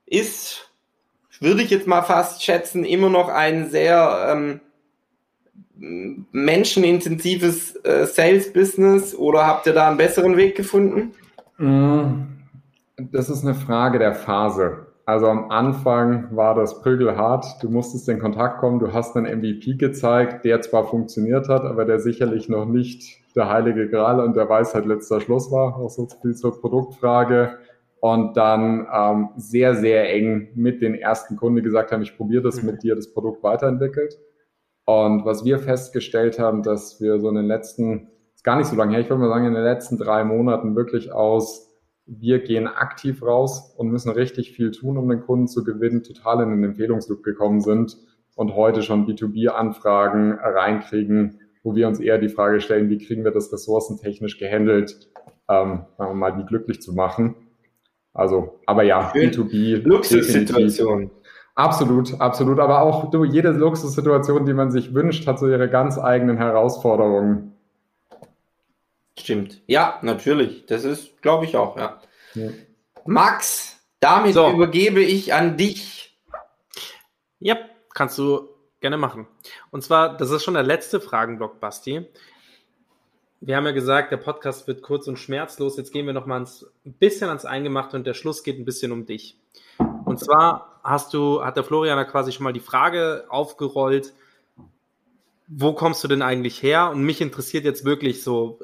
ist, würde ich jetzt mal fast schätzen, immer noch ein sehr ähm, menschenintensives äh, Sales-Business oder habt ihr da einen besseren Weg gefunden? Mm, das ist eine Frage der Phase. Also am Anfang war das prügelhart. Du musstest in Kontakt kommen. Du hast einen MVP gezeigt, der zwar funktioniert hat, aber der sicherlich noch nicht der heilige Gral und der Weisheit letzter Schluss war. Auch so viel zur Produktfrage. Und dann ähm, sehr, sehr eng mit den ersten Kunden gesagt haben, ich probiere das mit dir, das Produkt weiterentwickelt. Und was wir festgestellt haben, dass wir so in den letzten, ist gar nicht so lange her, ich würde mal sagen, in den letzten drei Monaten wirklich aus, wir gehen aktiv raus und müssen richtig viel tun, um den Kunden zu gewinnen, total in den Empfehlungsloop gekommen sind und heute schon B2B-Anfragen reinkriegen, wo wir uns eher die Frage stellen, wie kriegen wir das ressourcentechnisch gehandelt, ähm, sagen wir mal, die glücklich zu machen. Also, aber ja, Schön. B2B. Luxussituation. Absolut, absolut. Aber auch du, jede Luxussituation, die man sich wünscht, hat so ihre ganz eigenen Herausforderungen. Stimmt. Ja, natürlich. Das ist, glaube ich, auch, ja. ja. Max, damit so. übergebe ich an dich. Ja, kannst du gerne machen. Und zwar, das ist schon der letzte Fragenblock, Basti. Wir haben ja gesagt, der Podcast wird kurz und schmerzlos. Jetzt gehen wir noch mal ein bisschen ans Eingemachte und der Schluss geht ein bisschen um dich. Und zwar hast du, hat der Florian da quasi schon mal die Frage aufgerollt, wo kommst du denn eigentlich her? Und mich interessiert jetzt wirklich so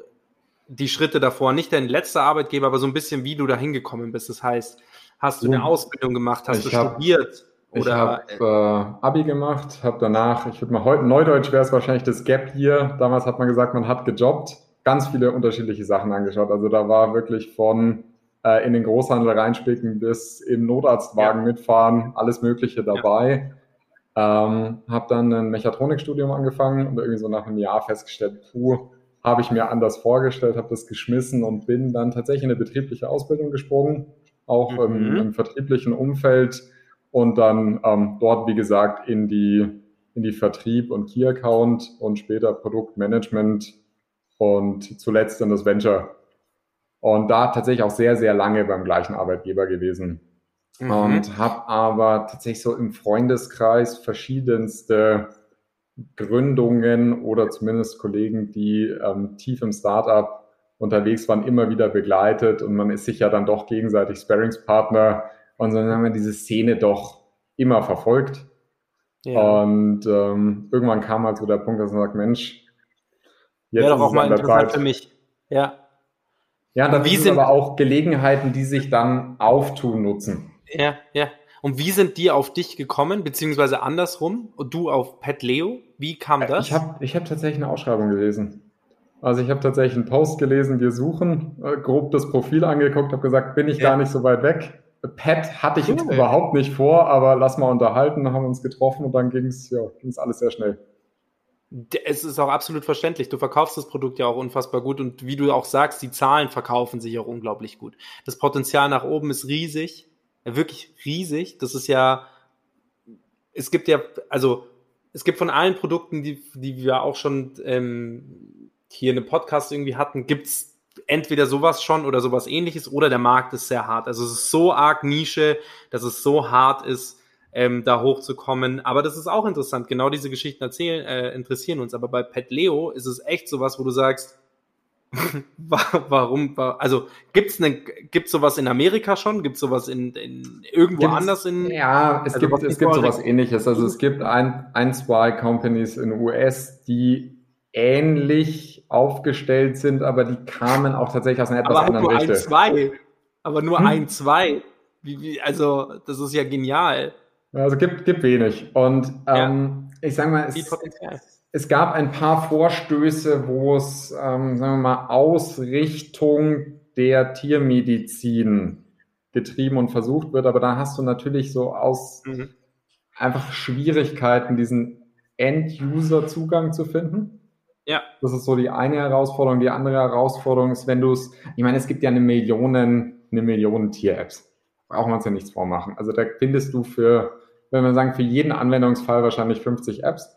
die Schritte davor, nicht dein letzter Arbeitgeber, aber so ein bisschen, wie du da hingekommen bist. Das heißt, hast du eine Ausbildung gemacht, hast ich du hab, studiert? Oder? Ich habe äh, Abi gemacht, habe danach, ich würde mal heute, Neudeutsch wäre es wahrscheinlich das Gap hier. Damals hat man gesagt, man hat gejobbt, ganz viele unterschiedliche Sachen angeschaut. Also da war wirklich von äh, in den Großhandel reinspicken, bis im Notarztwagen ja. mitfahren, alles Mögliche dabei. Ja. Ähm, habe dann ein Mechatronikstudium angefangen und irgendwie so nach einem Jahr festgestellt, puh, habe ich mir anders vorgestellt, habe das geschmissen und bin dann tatsächlich in eine betriebliche Ausbildung gesprungen, auch mhm. im, im, vertrieblichen Umfeld und dann ähm, dort, wie gesagt, in die, in die Vertrieb und Key Account und später Produktmanagement und zuletzt in das Venture und da tatsächlich auch sehr, sehr lange beim gleichen Arbeitgeber gewesen. Mhm. Und habe aber tatsächlich so im Freundeskreis verschiedenste Gründungen oder zumindest Kollegen, die ähm, tief im Startup unterwegs waren, immer wieder begleitet und man ist sich ja dann doch gegenseitig Sparringspartner und so haben wir diese Szene doch immer verfolgt. Ja. Und ähm, irgendwann kam halt so der Punkt, dass man sagt, Mensch, jetzt Wäre doch auch mal interessant Zeit. für mich. Ja. Ja, da sind aber auch Gelegenheiten, die sich dann auftun, nutzen. Ja, ja. Und wie sind die auf dich gekommen, beziehungsweise andersrum? Und du auf Pet Leo? Wie kam äh, das? Ich habe ich hab tatsächlich eine Ausschreibung gelesen. Also ich habe tatsächlich einen Post gelesen, wir suchen, äh, grob das Profil angeguckt, habe gesagt, bin ich ja. gar nicht so weit weg. Pet hatte ich jetzt überhaupt nicht vor, aber lass mal unterhalten, haben uns getroffen und dann ging es ja, ging's alles sehr schnell. Es ist auch absolut verständlich. Du verkaufst das Produkt ja auch unfassbar gut und wie du auch sagst, die Zahlen verkaufen sich auch unglaublich gut. Das Potenzial nach oben ist riesig, wirklich riesig. Das ist ja, es gibt ja, also es gibt von allen Produkten, die, die wir auch schon ähm, hier in einem Podcast irgendwie hatten, gibt's entweder sowas schon oder sowas ähnliches oder der Markt ist sehr hart. Also es ist so arg Nische, dass es so hart ist, ähm, da hochzukommen. Aber das ist auch interessant. Genau diese Geschichten erzählen, äh, interessieren uns. Aber bei Pet Leo ist es echt sowas, wo du sagst, warum, also gibt's ne, gibt's sowas in Amerika schon? Gibt's sowas in, in irgendwo gibt's, anders in? Ja, es also gibt, es gibt sowas ähnliches. Also es gibt ein, ein, zwei Companies in US, die ähnlich aufgestellt sind, aber die kamen auch tatsächlich aus einer etwas aber anderen nur Richtung. Ein, zwei. Aber nur hm. ein, zwei. Wie, wie, also, das ist ja genial. Also gibt, gibt wenig. Und ähm, ja. ich sage mal, es, es, gab ein paar Vorstöße, wo es, ähm, sagen wir mal, Ausrichtung der Tiermedizin getrieben und versucht wird, aber da hast du natürlich so aus mhm. einfach Schwierigkeiten, diesen End-User-Zugang zu finden. Ja. Das ist so die eine Herausforderung. Die andere Herausforderung ist, wenn du es, ich meine, es gibt ja eine Million, eine Million Tier-Apps. Brauchen wir uns ja nichts vormachen. Also da findest du für, wenn wir sagen, für jeden Anwendungsfall wahrscheinlich 50 Apps.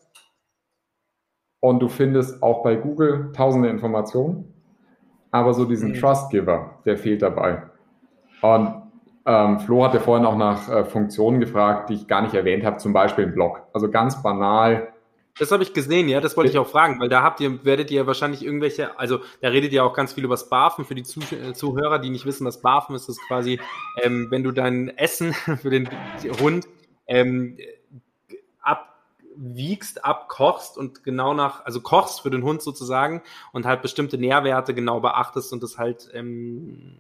Und du findest auch bei Google tausende Informationen. Aber so diesen mhm. Trustgiver, der fehlt dabei. Und ähm, Flo hatte vorhin auch nach äh, Funktionen gefragt, die ich gar nicht erwähnt habe, zum Beispiel ein Blog. Also ganz banal, das habe ich gesehen, ja, das wollte ich auch fragen, weil da habt ihr, werdet ihr wahrscheinlich irgendwelche, also da redet ihr auch ganz viel über das Barfen für die Zuh äh, Zuhörer, die nicht wissen, was Barfen ist, das ist quasi, ähm, wenn du dein Essen für den Hund ähm, abwiegst, abkochst und genau nach, also kochst für den Hund sozusagen und halt bestimmte Nährwerte genau beachtest und das halt ähm,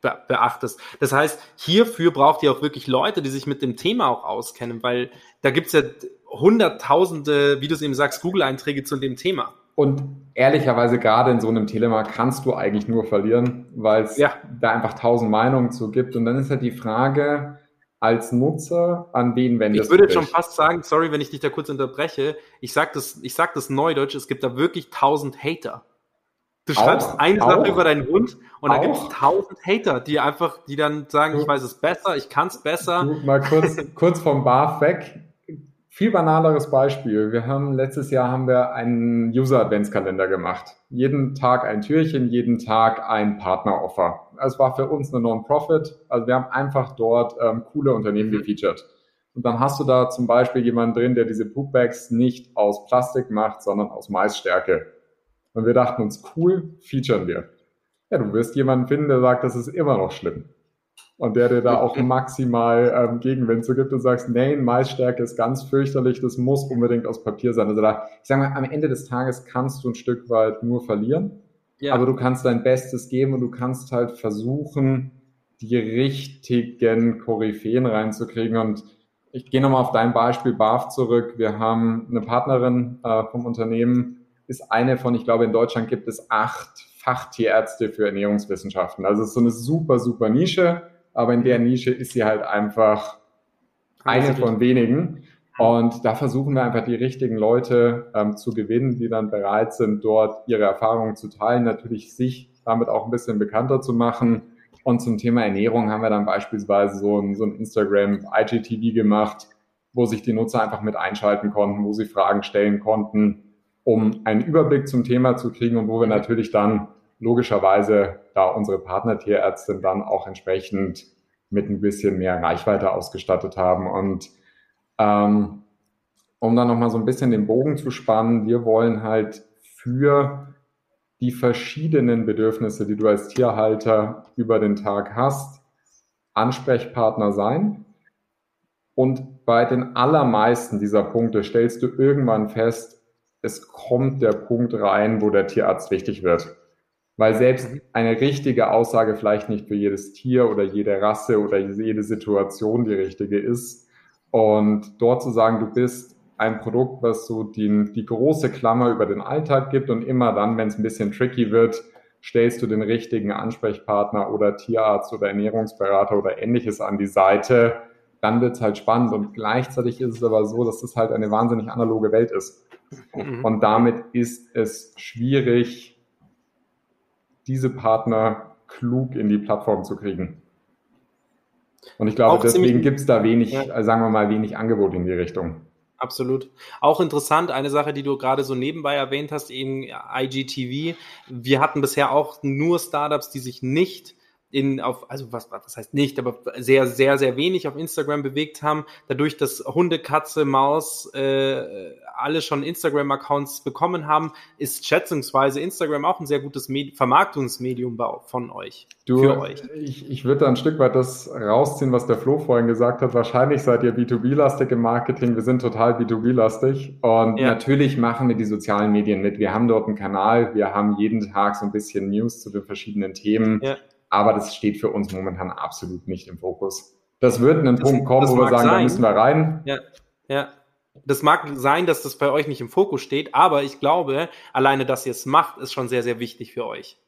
be beachtest. Das heißt, hierfür braucht ihr auch wirklich Leute, die sich mit dem Thema auch auskennen, weil da gibt's ja hunderttausende, wie du es eben sagst, Google-Einträge zu dem Thema. Und ehrlicherweise gerade in so einem Telemark kannst du eigentlich nur verlieren, weil es ja. da einfach tausend Meinungen zu gibt. Und dann ist halt die Frage, als Nutzer, an wen wendest du Ich würde schon fast sagen, sorry, wenn ich dich da kurz unterbreche, ich sag das, ich sag das Neudeutsch, es gibt da wirklich tausend Hater. Du schreibst auch, eine Sache über deinen Hund und da gibt es tausend Hater, die einfach, die dann sagen, du, ich weiß es besser, ich kann es besser. Du, mal kurz, kurz vom BAF weg viel banaleres Beispiel. Wir haben letztes Jahr haben wir einen User Adventskalender gemacht. Jeden Tag ein Türchen, jeden Tag ein Partneroffer. Es war für uns eine Non-Profit. Also wir haben einfach dort ähm, coole Unternehmen mhm. gefeatured. Und dann hast du da zum Beispiel jemanden drin, der diese Poopbags nicht aus Plastik macht, sondern aus Maisstärke. Und wir dachten uns, cool, featuren wir. Ja, du wirst jemanden finden, der sagt, das ist immer noch schlimm und der dir da auch maximal ähm, Gegenwind zu gibt und sagst, nein, Maisstärke ist ganz fürchterlich, das muss unbedingt aus Papier sein. Also da, ich sage mal, am Ende des Tages kannst du ein Stück weit nur verlieren, ja. aber du kannst dein Bestes geben und du kannst halt versuchen, die richtigen Koryphäen reinzukriegen und ich gehe nochmal auf dein Beispiel BAF zurück. Wir haben eine Partnerin äh, vom Unternehmen, ist eine von, ich glaube, in Deutschland gibt es acht Fachtierärzte für Ernährungswissenschaften. Also es ist so eine super, super Nische aber in der Nische ist sie halt einfach eine von wenigen. Und da versuchen wir einfach die richtigen Leute ähm, zu gewinnen, die dann bereit sind, dort ihre Erfahrungen zu teilen, natürlich sich damit auch ein bisschen bekannter zu machen. Und zum Thema Ernährung haben wir dann beispielsweise so ein, so ein Instagram IGTV gemacht, wo sich die Nutzer einfach mit einschalten konnten, wo sie Fragen stellen konnten, um einen Überblick zum Thema zu kriegen und wo wir natürlich dann logischerweise da unsere Partnertierärztin dann auch entsprechend mit ein bisschen mehr Reichweite ausgestattet haben. Und ähm, um dann nochmal so ein bisschen den Bogen zu spannen, wir wollen halt für die verschiedenen Bedürfnisse, die du als Tierhalter über den Tag hast, Ansprechpartner sein und bei den allermeisten dieser Punkte stellst du irgendwann fest, es kommt der Punkt rein, wo der Tierarzt wichtig wird. Weil selbst eine richtige Aussage vielleicht nicht für jedes Tier oder jede Rasse oder jede Situation die richtige ist. Und dort zu sagen, du bist ein Produkt, was so die, die große Klammer über den Alltag gibt und immer dann, wenn es ein bisschen tricky wird, stellst du den richtigen Ansprechpartner oder Tierarzt oder Ernährungsberater oder ähnliches an die Seite, dann wird es halt spannend. Und gleichzeitig ist es aber so, dass es halt eine wahnsinnig analoge Welt ist. Mhm. Und damit ist es schwierig, diese Partner klug in die Plattform zu kriegen. Und ich glaube, Auch deswegen gibt es da wenig, ja. sagen wir mal, wenig Angebot in die Richtung. Absolut. Auch interessant, eine Sache, die du gerade so nebenbei erwähnt hast, eben IGTV. Wir hatten bisher auch nur Startups, die sich nicht in auf, also was, was heißt nicht, aber sehr, sehr, sehr wenig auf Instagram bewegt haben. Dadurch, dass Hunde, Katze, Maus äh, alle schon Instagram-Accounts bekommen haben, ist schätzungsweise Instagram auch ein sehr gutes Medi Vermarktungsmedium von euch. Du, für euch. Ich, ich würde da ein Stück weit das rausziehen, was der Flo vorhin gesagt hat. Wahrscheinlich seid ihr B2B-lastig im Marketing. Wir sind total B2B-lastig. Und ja. natürlich machen wir die sozialen Medien mit. Wir haben dort einen Kanal. Wir haben jeden Tag so ein bisschen News zu den verschiedenen Themen. Ja aber das steht für uns momentan absolut nicht im Fokus. Das wird ein Punkt kommen, wo wir sagen, sein. da müssen wir rein. Ja, ja. Das mag sein, dass das bei euch nicht im Fokus steht, aber ich glaube, alleine, dass ihr es macht, ist schon sehr, sehr wichtig für euch.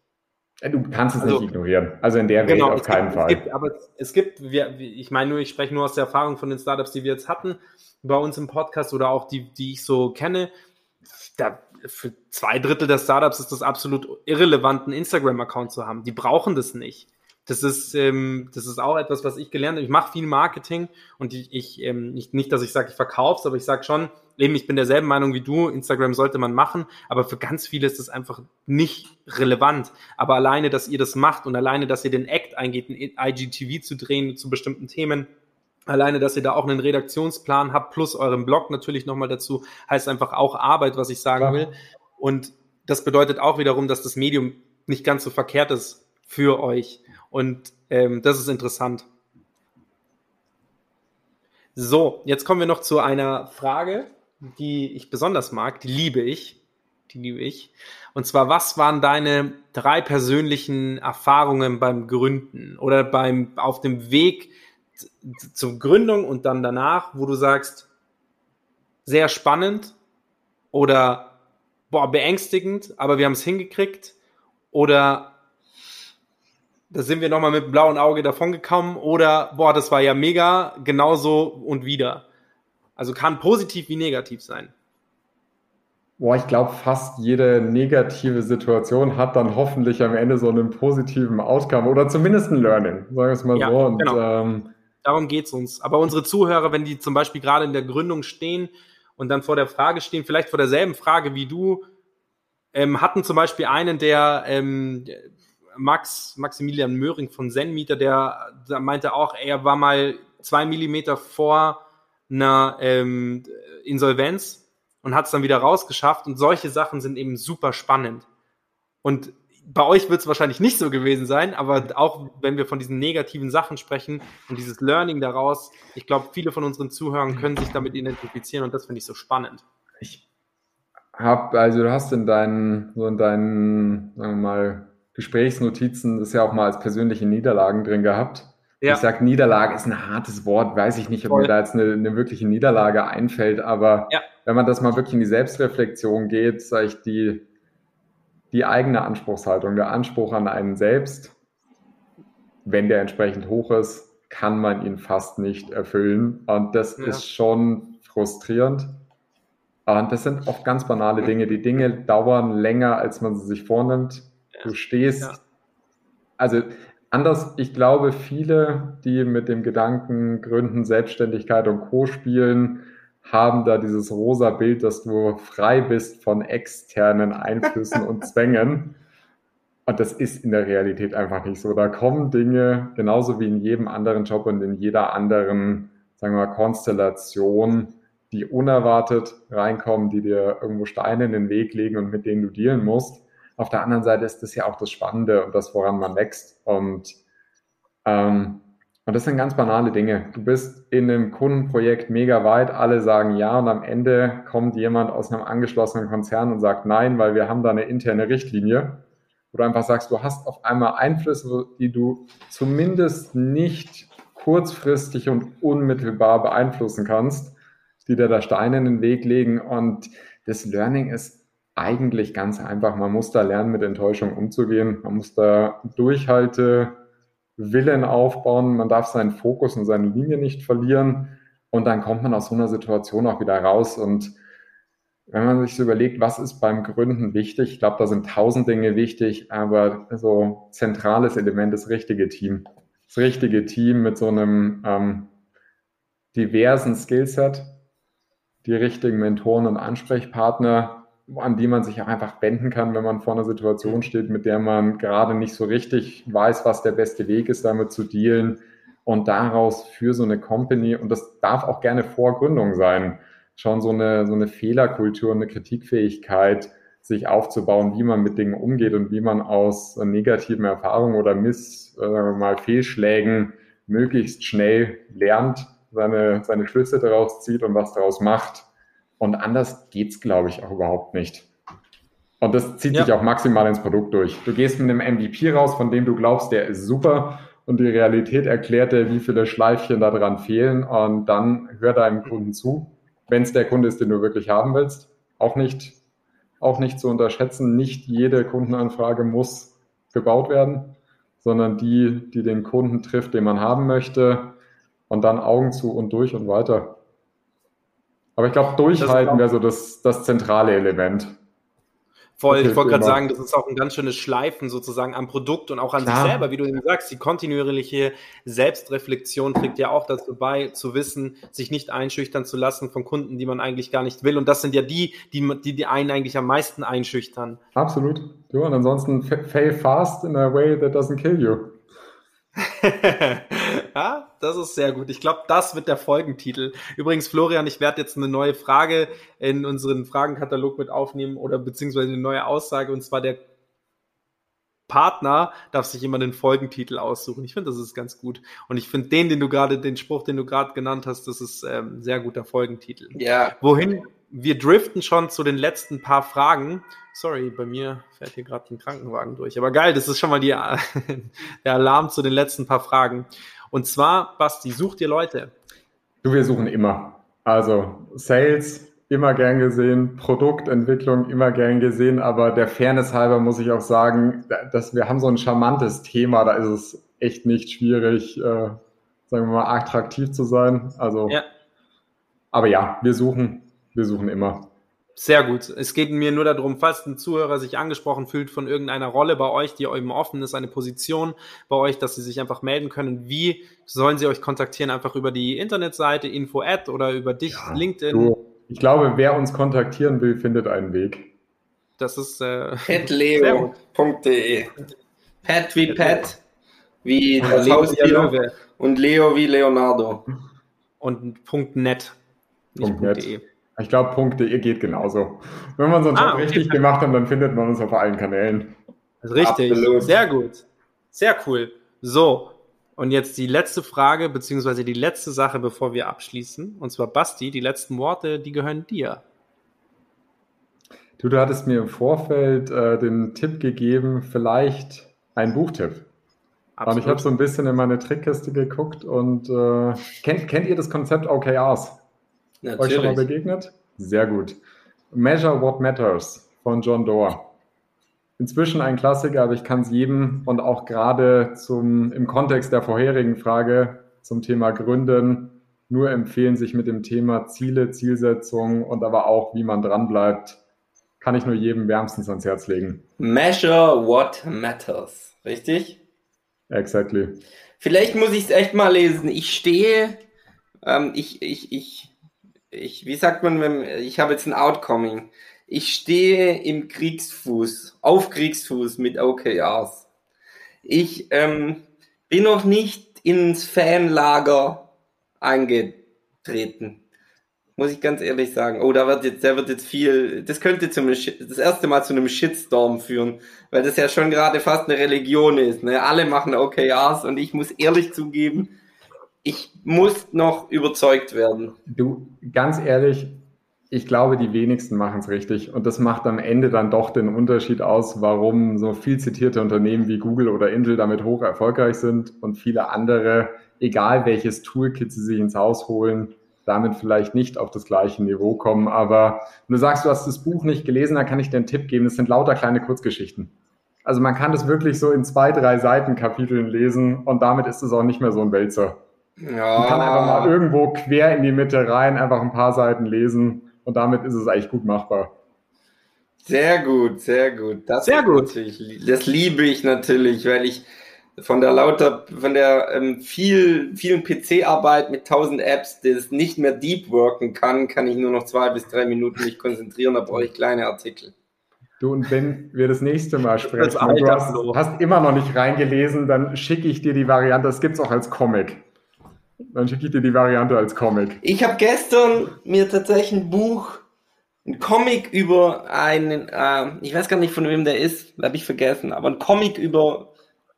Du kannst es also, nicht ignorieren. Also in der genau, Welt auf keinen gibt, Fall. Es gibt, aber es gibt, wir, ich meine nur, ich spreche nur aus der Erfahrung von den Startups, die wir jetzt hatten, bei uns im Podcast oder auch die, die ich so kenne. Da für zwei Drittel der Startups ist das absolut irrelevant, einen Instagram-Account zu haben. Die brauchen das nicht. Das ist, ähm, das ist auch etwas, was ich gelernt habe. Ich mache viel Marketing und ich, ich ähm, nicht, nicht, dass ich sage, ich verkaufe es, aber ich sage schon, eben, ich bin derselben Meinung wie du, Instagram sollte man machen, aber für ganz viele ist das einfach nicht relevant. Aber alleine, dass ihr das macht und alleine, dass ihr den Act eingeht, ein IGTV zu drehen zu bestimmten Themen, Alleine, dass ihr da auch einen Redaktionsplan habt, plus euren Blog natürlich nochmal dazu, heißt einfach auch Arbeit, was ich sagen ja. will. Und das bedeutet auch wiederum, dass das Medium nicht ganz so verkehrt ist für euch. Und ähm, das ist interessant. So, jetzt kommen wir noch zu einer Frage, die ich besonders mag, die liebe ich. Die liebe ich. Und zwar, was waren deine drei persönlichen Erfahrungen beim Gründen oder beim auf dem Weg zur Gründung und dann danach, wo du sagst, sehr spannend oder boah, beängstigend, aber wir haben es hingekriegt oder da sind wir nochmal mit blauen Auge davongekommen oder boah, das war ja mega, genauso und wieder. Also kann positiv wie negativ sein. Boah, ich glaube, fast jede negative Situation hat dann hoffentlich am Ende so einen positiven Outcome oder zumindest ein Learning, sagen wir es mal ja, so. Und genau. ähm, Darum geht's uns. Aber unsere Zuhörer, wenn die zum Beispiel gerade in der Gründung stehen und dann vor der Frage stehen, vielleicht vor derselben Frage wie du, ähm, hatten zum Beispiel einen, der ähm, Max, Maximilian Möhring von Zenmieter, der, der meinte auch, er war mal zwei Millimeter vor einer ähm, Insolvenz und hat es dann wieder rausgeschafft. Und solche Sachen sind eben super spannend. Und bei euch wird es wahrscheinlich nicht so gewesen sein, aber auch wenn wir von diesen negativen Sachen sprechen und dieses Learning daraus, ich glaube, viele von unseren Zuhörern können sich damit identifizieren und das finde ich so spannend. Ich habe, also du hast in deinen, so in deinen, sagen wir mal, Gesprächsnotizen das ja auch mal als persönliche Niederlagen drin gehabt. Ja. Ich sage, Niederlage ist ein hartes Wort, weiß ich nicht, ob Voll. mir da jetzt eine, eine wirkliche Niederlage einfällt, aber ja. wenn man das mal wirklich in die Selbstreflexion geht, sage ich, die die eigene Anspruchshaltung, der Anspruch an einen selbst, wenn der entsprechend hoch ist, kann man ihn fast nicht erfüllen. Und das ja. ist schon frustrierend. Und das sind oft ganz banale Dinge. Die Dinge dauern länger, als man sie sich vornimmt. Du stehst, ja. also anders, ich glaube, viele, die mit dem Gedanken Gründen, Selbstständigkeit und Co. spielen, haben da dieses rosa Bild, dass du frei bist von externen Einflüssen und Zwängen. Und das ist in der Realität einfach nicht so. Da kommen Dinge, genauso wie in jedem anderen Job und in jeder anderen, sagen wir mal, Konstellation, die unerwartet reinkommen, die dir irgendwo Steine in den Weg legen und mit denen du dealen musst. Auf der anderen Seite ist das ja auch das Spannende und das, woran man wächst. Und ähm, Und das sind ganz banale Dinge. Du bist in einem Kundenprojekt mega weit, alle sagen ja und am Ende kommt jemand aus einem angeschlossenen Konzern und sagt nein, weil wir haben da eine interne Richtlinie. Wo du einfach sagst, du hast auf einmal Einflüsse, die du zumindest nicht kurzfristig und unmittelbar beeinflussen kannst, die dir da Steine in den Weg legen. Und das Learning ist eigentlich ganz einfach. Man muss da lernen, mit Enttäuschung umzugehen. Man muss da Durchhalte, Willen aufbauen. Man darf seinen Fokus und seine Linie nicht verlieren. Und dann kommt man aus so einer Situation auch wieder raus. Und wenn man sich so überlegt, was ist beim Gründen wichtig, ich glaube, da sind tausend Dinge wichtig, aber so zentrales Element das richtige Team. Das richtige Team mit so einem ähm, diversen Skillset, die richtigen Mentoren und Ansprechpartner, an die man sich auch einfach wenden kann, wenn man vor einer Situation steht, mit der man gerade nicht so richtig weiß, was der beste Weg ist, damit zu dealen und daraus für so eine Company, und das darf auch gerne vor Gründung sein, schon so eine, so eine Fehlerkultur, eine Kritikfähigkeit sich aufzubauen, wie man mit Dingen umgeht und wie man aus negativen Erfahrungen oder Miss, äh, mal Fehlschlägen möglichst schnell lernt, seine, seine Schlüsse daraus zieht und was daraus macht. Und anders geht's, glaube ich, auch überhaupt nicht. Und das zieht ja. sich auch maximal ins Produkt durch. Du gehst mit einem MVP raus, von dem du glaubst, der ist super und die Realität erklärt dir, wie viele Schleifchen da dran fehlen und dann hör deinem Kunden zu wenn es der Kunde ist, den du wirklich haben willst. Auch nicht, auch nicht zu unterschätzen, nicht jede Kundenanfrage muss gebaut werden, sondern die, die den Kunden trifft, den man haben möchte und dann Augen zu und durch und weiter. Aber ich glaube, durchhalten wäre so das, das zentrale Element. Voll, ich wollte gerade sagen, das ist auch ein ganz schönes Schleifen sozusagen am Produkt und auch an Klar. sich selber, wie du eben sagst. Die kontinuierliche Selbstreflexion trägt ja auch dazu bei, zu wissen, sich nicht einschüchtern zu lassen von Kunden, die man eigentlich gar nicht will. Und das sind ja die, die, die, die einen eigentlich am meisten einschüchtern. Absolut. Ja, und ansonsten fail fast in a way that doesn't kill you. ja, das ist sehr gut. Ich glaube, das wird der Folgentitel. Übrigens, Florian, ich werde jetzt eine neue Frage in unseren Fragenkatalog mit aufnehmen oder beziehungsweise eine neue Aussage und zwar der Partner darf sich immer den Folgentitel aussuchen. Ich finde, das ist ganz gut. Und ich finde den, den du gerade, den Spruch, den du gerade genannt hast, das ist ähm, sehr guter Folgentitel. Ja. Wohin wir driften schon zu den letzten paar Fragen. Sorry, bei mir fährt hier gerade ein Krankenwagen durch. Aber geil, das ist schon mal die, der Alarm zu den letzten paar Fragen. Und zwar, Basti, such dir Leute. Du, wir suchen immer. Also Sales immer gern gesehen, Produktentwicklung immer gern gesehen, aber der Fairness halber muss ich auch sagen, dass wir haben so ein charmantes Thema, da ist es echt nicht schwierig, äh, sagen wir mal, attraktiv zu sein. Also, ja. aber ja, wir suchen wir suchen immer. Sehr gut. Es geht mir nur darum, falls ein Zuhörer sich angesprochen fühlt von irgendeiner Rolle bei euch, die eben offen ist, eine Position bei euch, dass sie sich einfach melden können. Wie sollen sie euch kontaktieren? Einfach über die Internetseite info@ oder über dich, ja, LinkedIn? Du, ich glaube, wer uns kontaktieren will, findet einen Weg. Das ist äh, petleo.de. Pat wie Pat, wie das Haustier und Leo wie Leonardo. Und .net. Nicht .net. Ich glaube, .de geht genauso. Wenn man so einen ah, Job okay. richtig gemacht hat, dann findet man uns auf allen Kanälen. Richtig, Absolut. sehr gut. Sehr cool. So, und jetzt die letzte Frage, beziehungsweise die letzte Sache, bevor wir abschließen. Und zwar, Basti, die letzten Worte, die gehören dir. Du, du hattest mir im Vorfeld äh, den Tipp gegeben, vielleicht ein Buchtipp. Absolut. Und ich habe so ein bisschen in meine Trickkiste geguckt und äh, kennt, kennt ihr das Konzept OKRs? Natürlich. Euch schon mal begegnet? Sehr gut. Measure What Matters von John Doerr. Inzwischen ein Klassiker, aber ich kann es jedem und auch gerade zum, im Kontext der vorherigen Frage zum Thema Gründen nur empfehlen, sich mit dem Thema Ziele, Zielsetzung und aber auch, wie man dranbleibt, kann ich nur jedem wärmstens ans Herz legen. Measure what matters, richtig? Exactly. Vielleicht muss ich es echt mal lesen. Ich stehe, ähm, ich, ich, ich ich, wie sagt man, wenn, ich habe jetzt ein Outcoming. Ich stehe im Kriegsfuß, auf Kriegsfuß mit OKRs. Ich ähm, bin noch nicht ins Fanlager eingetreten. Muss ich ganz ehrlich sagen. Oh, da wird jetzt, der wird jetzt viel, das könnte zum, das erste Mal zu einem Shitstorm führen, weil das ja schon gerade fast eine Religion ist. Ne? Alle machen OKRs und ich muss ehrlich zugeben, ich muss noch überzeugt werden. Du, ganz ehrlich, ich glaube, die wenigsten machen es richtig. Und das macht am Ende dann doch den Unterschied aus, warum so viel zitierte Unternehmen wie Google oder Intel damit hoch erfolgreich sind und viele andere, egal welches Toolkit sie sich ins Haus holen, damit vielleicht nicht auf das gleiche Niveau kommen. Aber wenn du sagst, du hast das Buch nicht gelesen, dann kann ich dir einen Tipp geben. Es sind lauter kleine Kurzgeschichten. Also man kann das wirklich so in zwei, drei Seitenkapiteln lesen und damit ist es auch nicht mehr so ein Wälzer. Ja. Man kann einfach mal irgendwo quer in die Mitte rein, einfach ein paar Seiten lesen und damit ist es eigentlich gut machbar. Sehr gut, sehr gut. Das sehr gut. Das liebe ich natürlich, weil ich von der lauter, von der ähm, viel, vielen PC-Arbeit mit tausend Apps, das nicht mehr deep worken kann, kann ich nur noch zwei bis drei Minuten mich konzentrieren, da brauche ich kleine Artikel. Du, und wenn wir das nächste Mal sprechen, du hast, hast, immer noch nicht reingelesen, dann schicke ich dir die Variante, das gibt es auch als Comic. Dann schicke ich dir die Variante als Comic. Ich habe gestern mir tatsächlich ein Buch, ein Comic über einen, äh, ich weiß gar nicht von wem der ist, habe ich vergessen, aber ein Comic über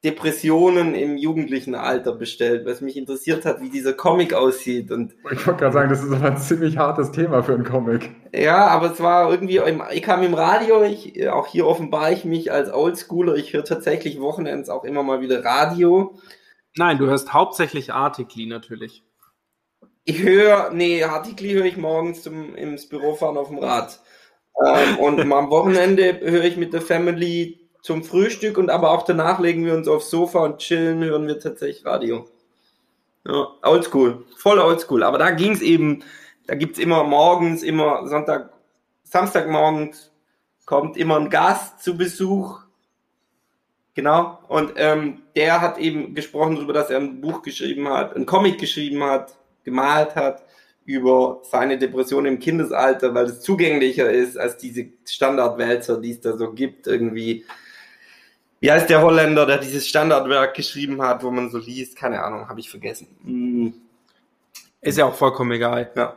Depressionen im jugendlichen Alter bestellt, was mich interessiert hat, wie dieser Comic aussieht. Und ich wollte gerade sagen, das ist aber ein ziemlich hartes Thema für einen Comic. Ja, aber es war irgendwie, ich kam im Radio, ich, auch hier offenbare ich mich als Oldschooler, ich höre tatsächlich Wochenends auch immer mal wieder Radio. Nein, du hörst hauptsächlich Artikli natürlich. Ich höre, nee, Artikli höre ich morgens zum, ins Büro fahren auf dem Rad. Ähm, und am Wochenende höre ich mit der Family zum Frühstück und aber auch danach legen wir uns aufs Sofa und chillen, hören wir tatsächlich Radio. Ja, oldschool, voll oldschool. Aber da ging es eben, da gibt es immer morgens, immer Sonntag, Samstagmorgens kommt immer ein Gast zu Besuch. Genau. Und ähm, der hat eben gesprochen darüber, dass er ein Buch geschrieben hat, ein Comic geschrieben hat, gemalt hat über seine Depression im Kindesalter, weil es zugänglicher ist als diese Standardwälzer, die es da so gibt, irgendwie wie heißt der Holländer, der dieses Standardwerk geschrieben hat, wo man so liest? Keine Ahnung, habe ich vergessen. Hm. Ist ja auch vollkommen egal. Ja.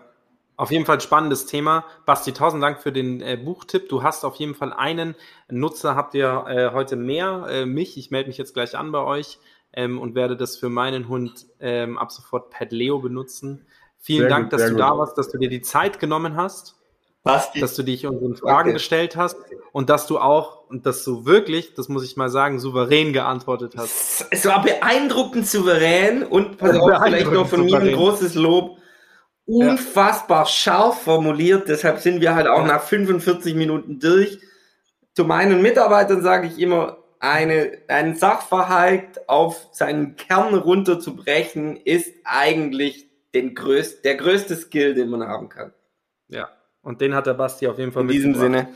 Auf jeden Fall spannendes Thema. Basti, tausend Dank für den äh, Buchtipp. Du hast auf jeden Fall einen Nutzer, habt ihr äh, heute mehr, äh, mich. Ich melde mich jetzt gleich an bei euch ähm, und werde das für meinen Hund ähm, ab sofort Pet Leo benutzen. Vielen sehr Dank, gut, dass du gut. da warst, dass du dir die Zeit genommen hast. Basti. Dass du dich unseren Fragen okay. gestellt hast und dass du auch, und dass du wirklich, das muss ich mal sagen, souverän geantwortet hast. Es war beeindruckend souverän und pass auf, vielleicht noch von mir ein großes Lob. Unfassbar ja. scharf formuliert, deshalb sind wir halt auch nach 45 Minuten durch. Zu meinen Mitarbeitern sage ich immer, eine, einen Sachverhalt auf seinen Kern runterzubrechen, ist eigentlich den größt, der größte Skill, den man haben kann. Ja, und den hat der Basti auf jeden Fall In diesem Sinne.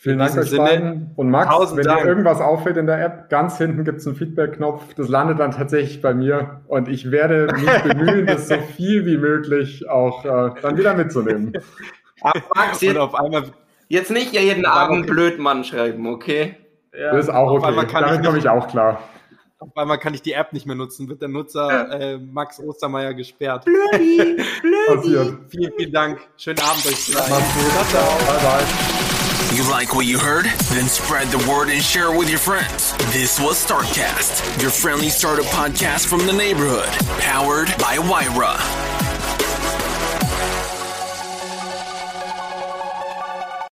Vielen Dank euch beiden. Und Max, wenn Dank. dir irgendwas auffällt in der App, ganz hinten gibt es einen Feedback-Knopf. Das landet dann tatsächlich bei mir. Und ich werde mich bemühen, das so viel wie möglich auch äh, dann wieder mitzunehmen. Aber Max, jetzt, auf einmal, jetzt nicht jeden Abend Blödmann schreiben, okay? Ja, das ist auch okay. Damit komme ich auch klar. Auf einmal kann ich die App nicht mehr nutzen, wird der Nutzer äh, Max Ostermeier gesperrt. Blödi, blödi. Vielen, vielen Dank. Schönen Abend euch. Macht's gut. Ciao, ciao. Bye, bye. You like what you heard? Then spread the word and share it with your friends. This was Startcast, your friendly startup podcast from the neighborhood, powered by Wyra.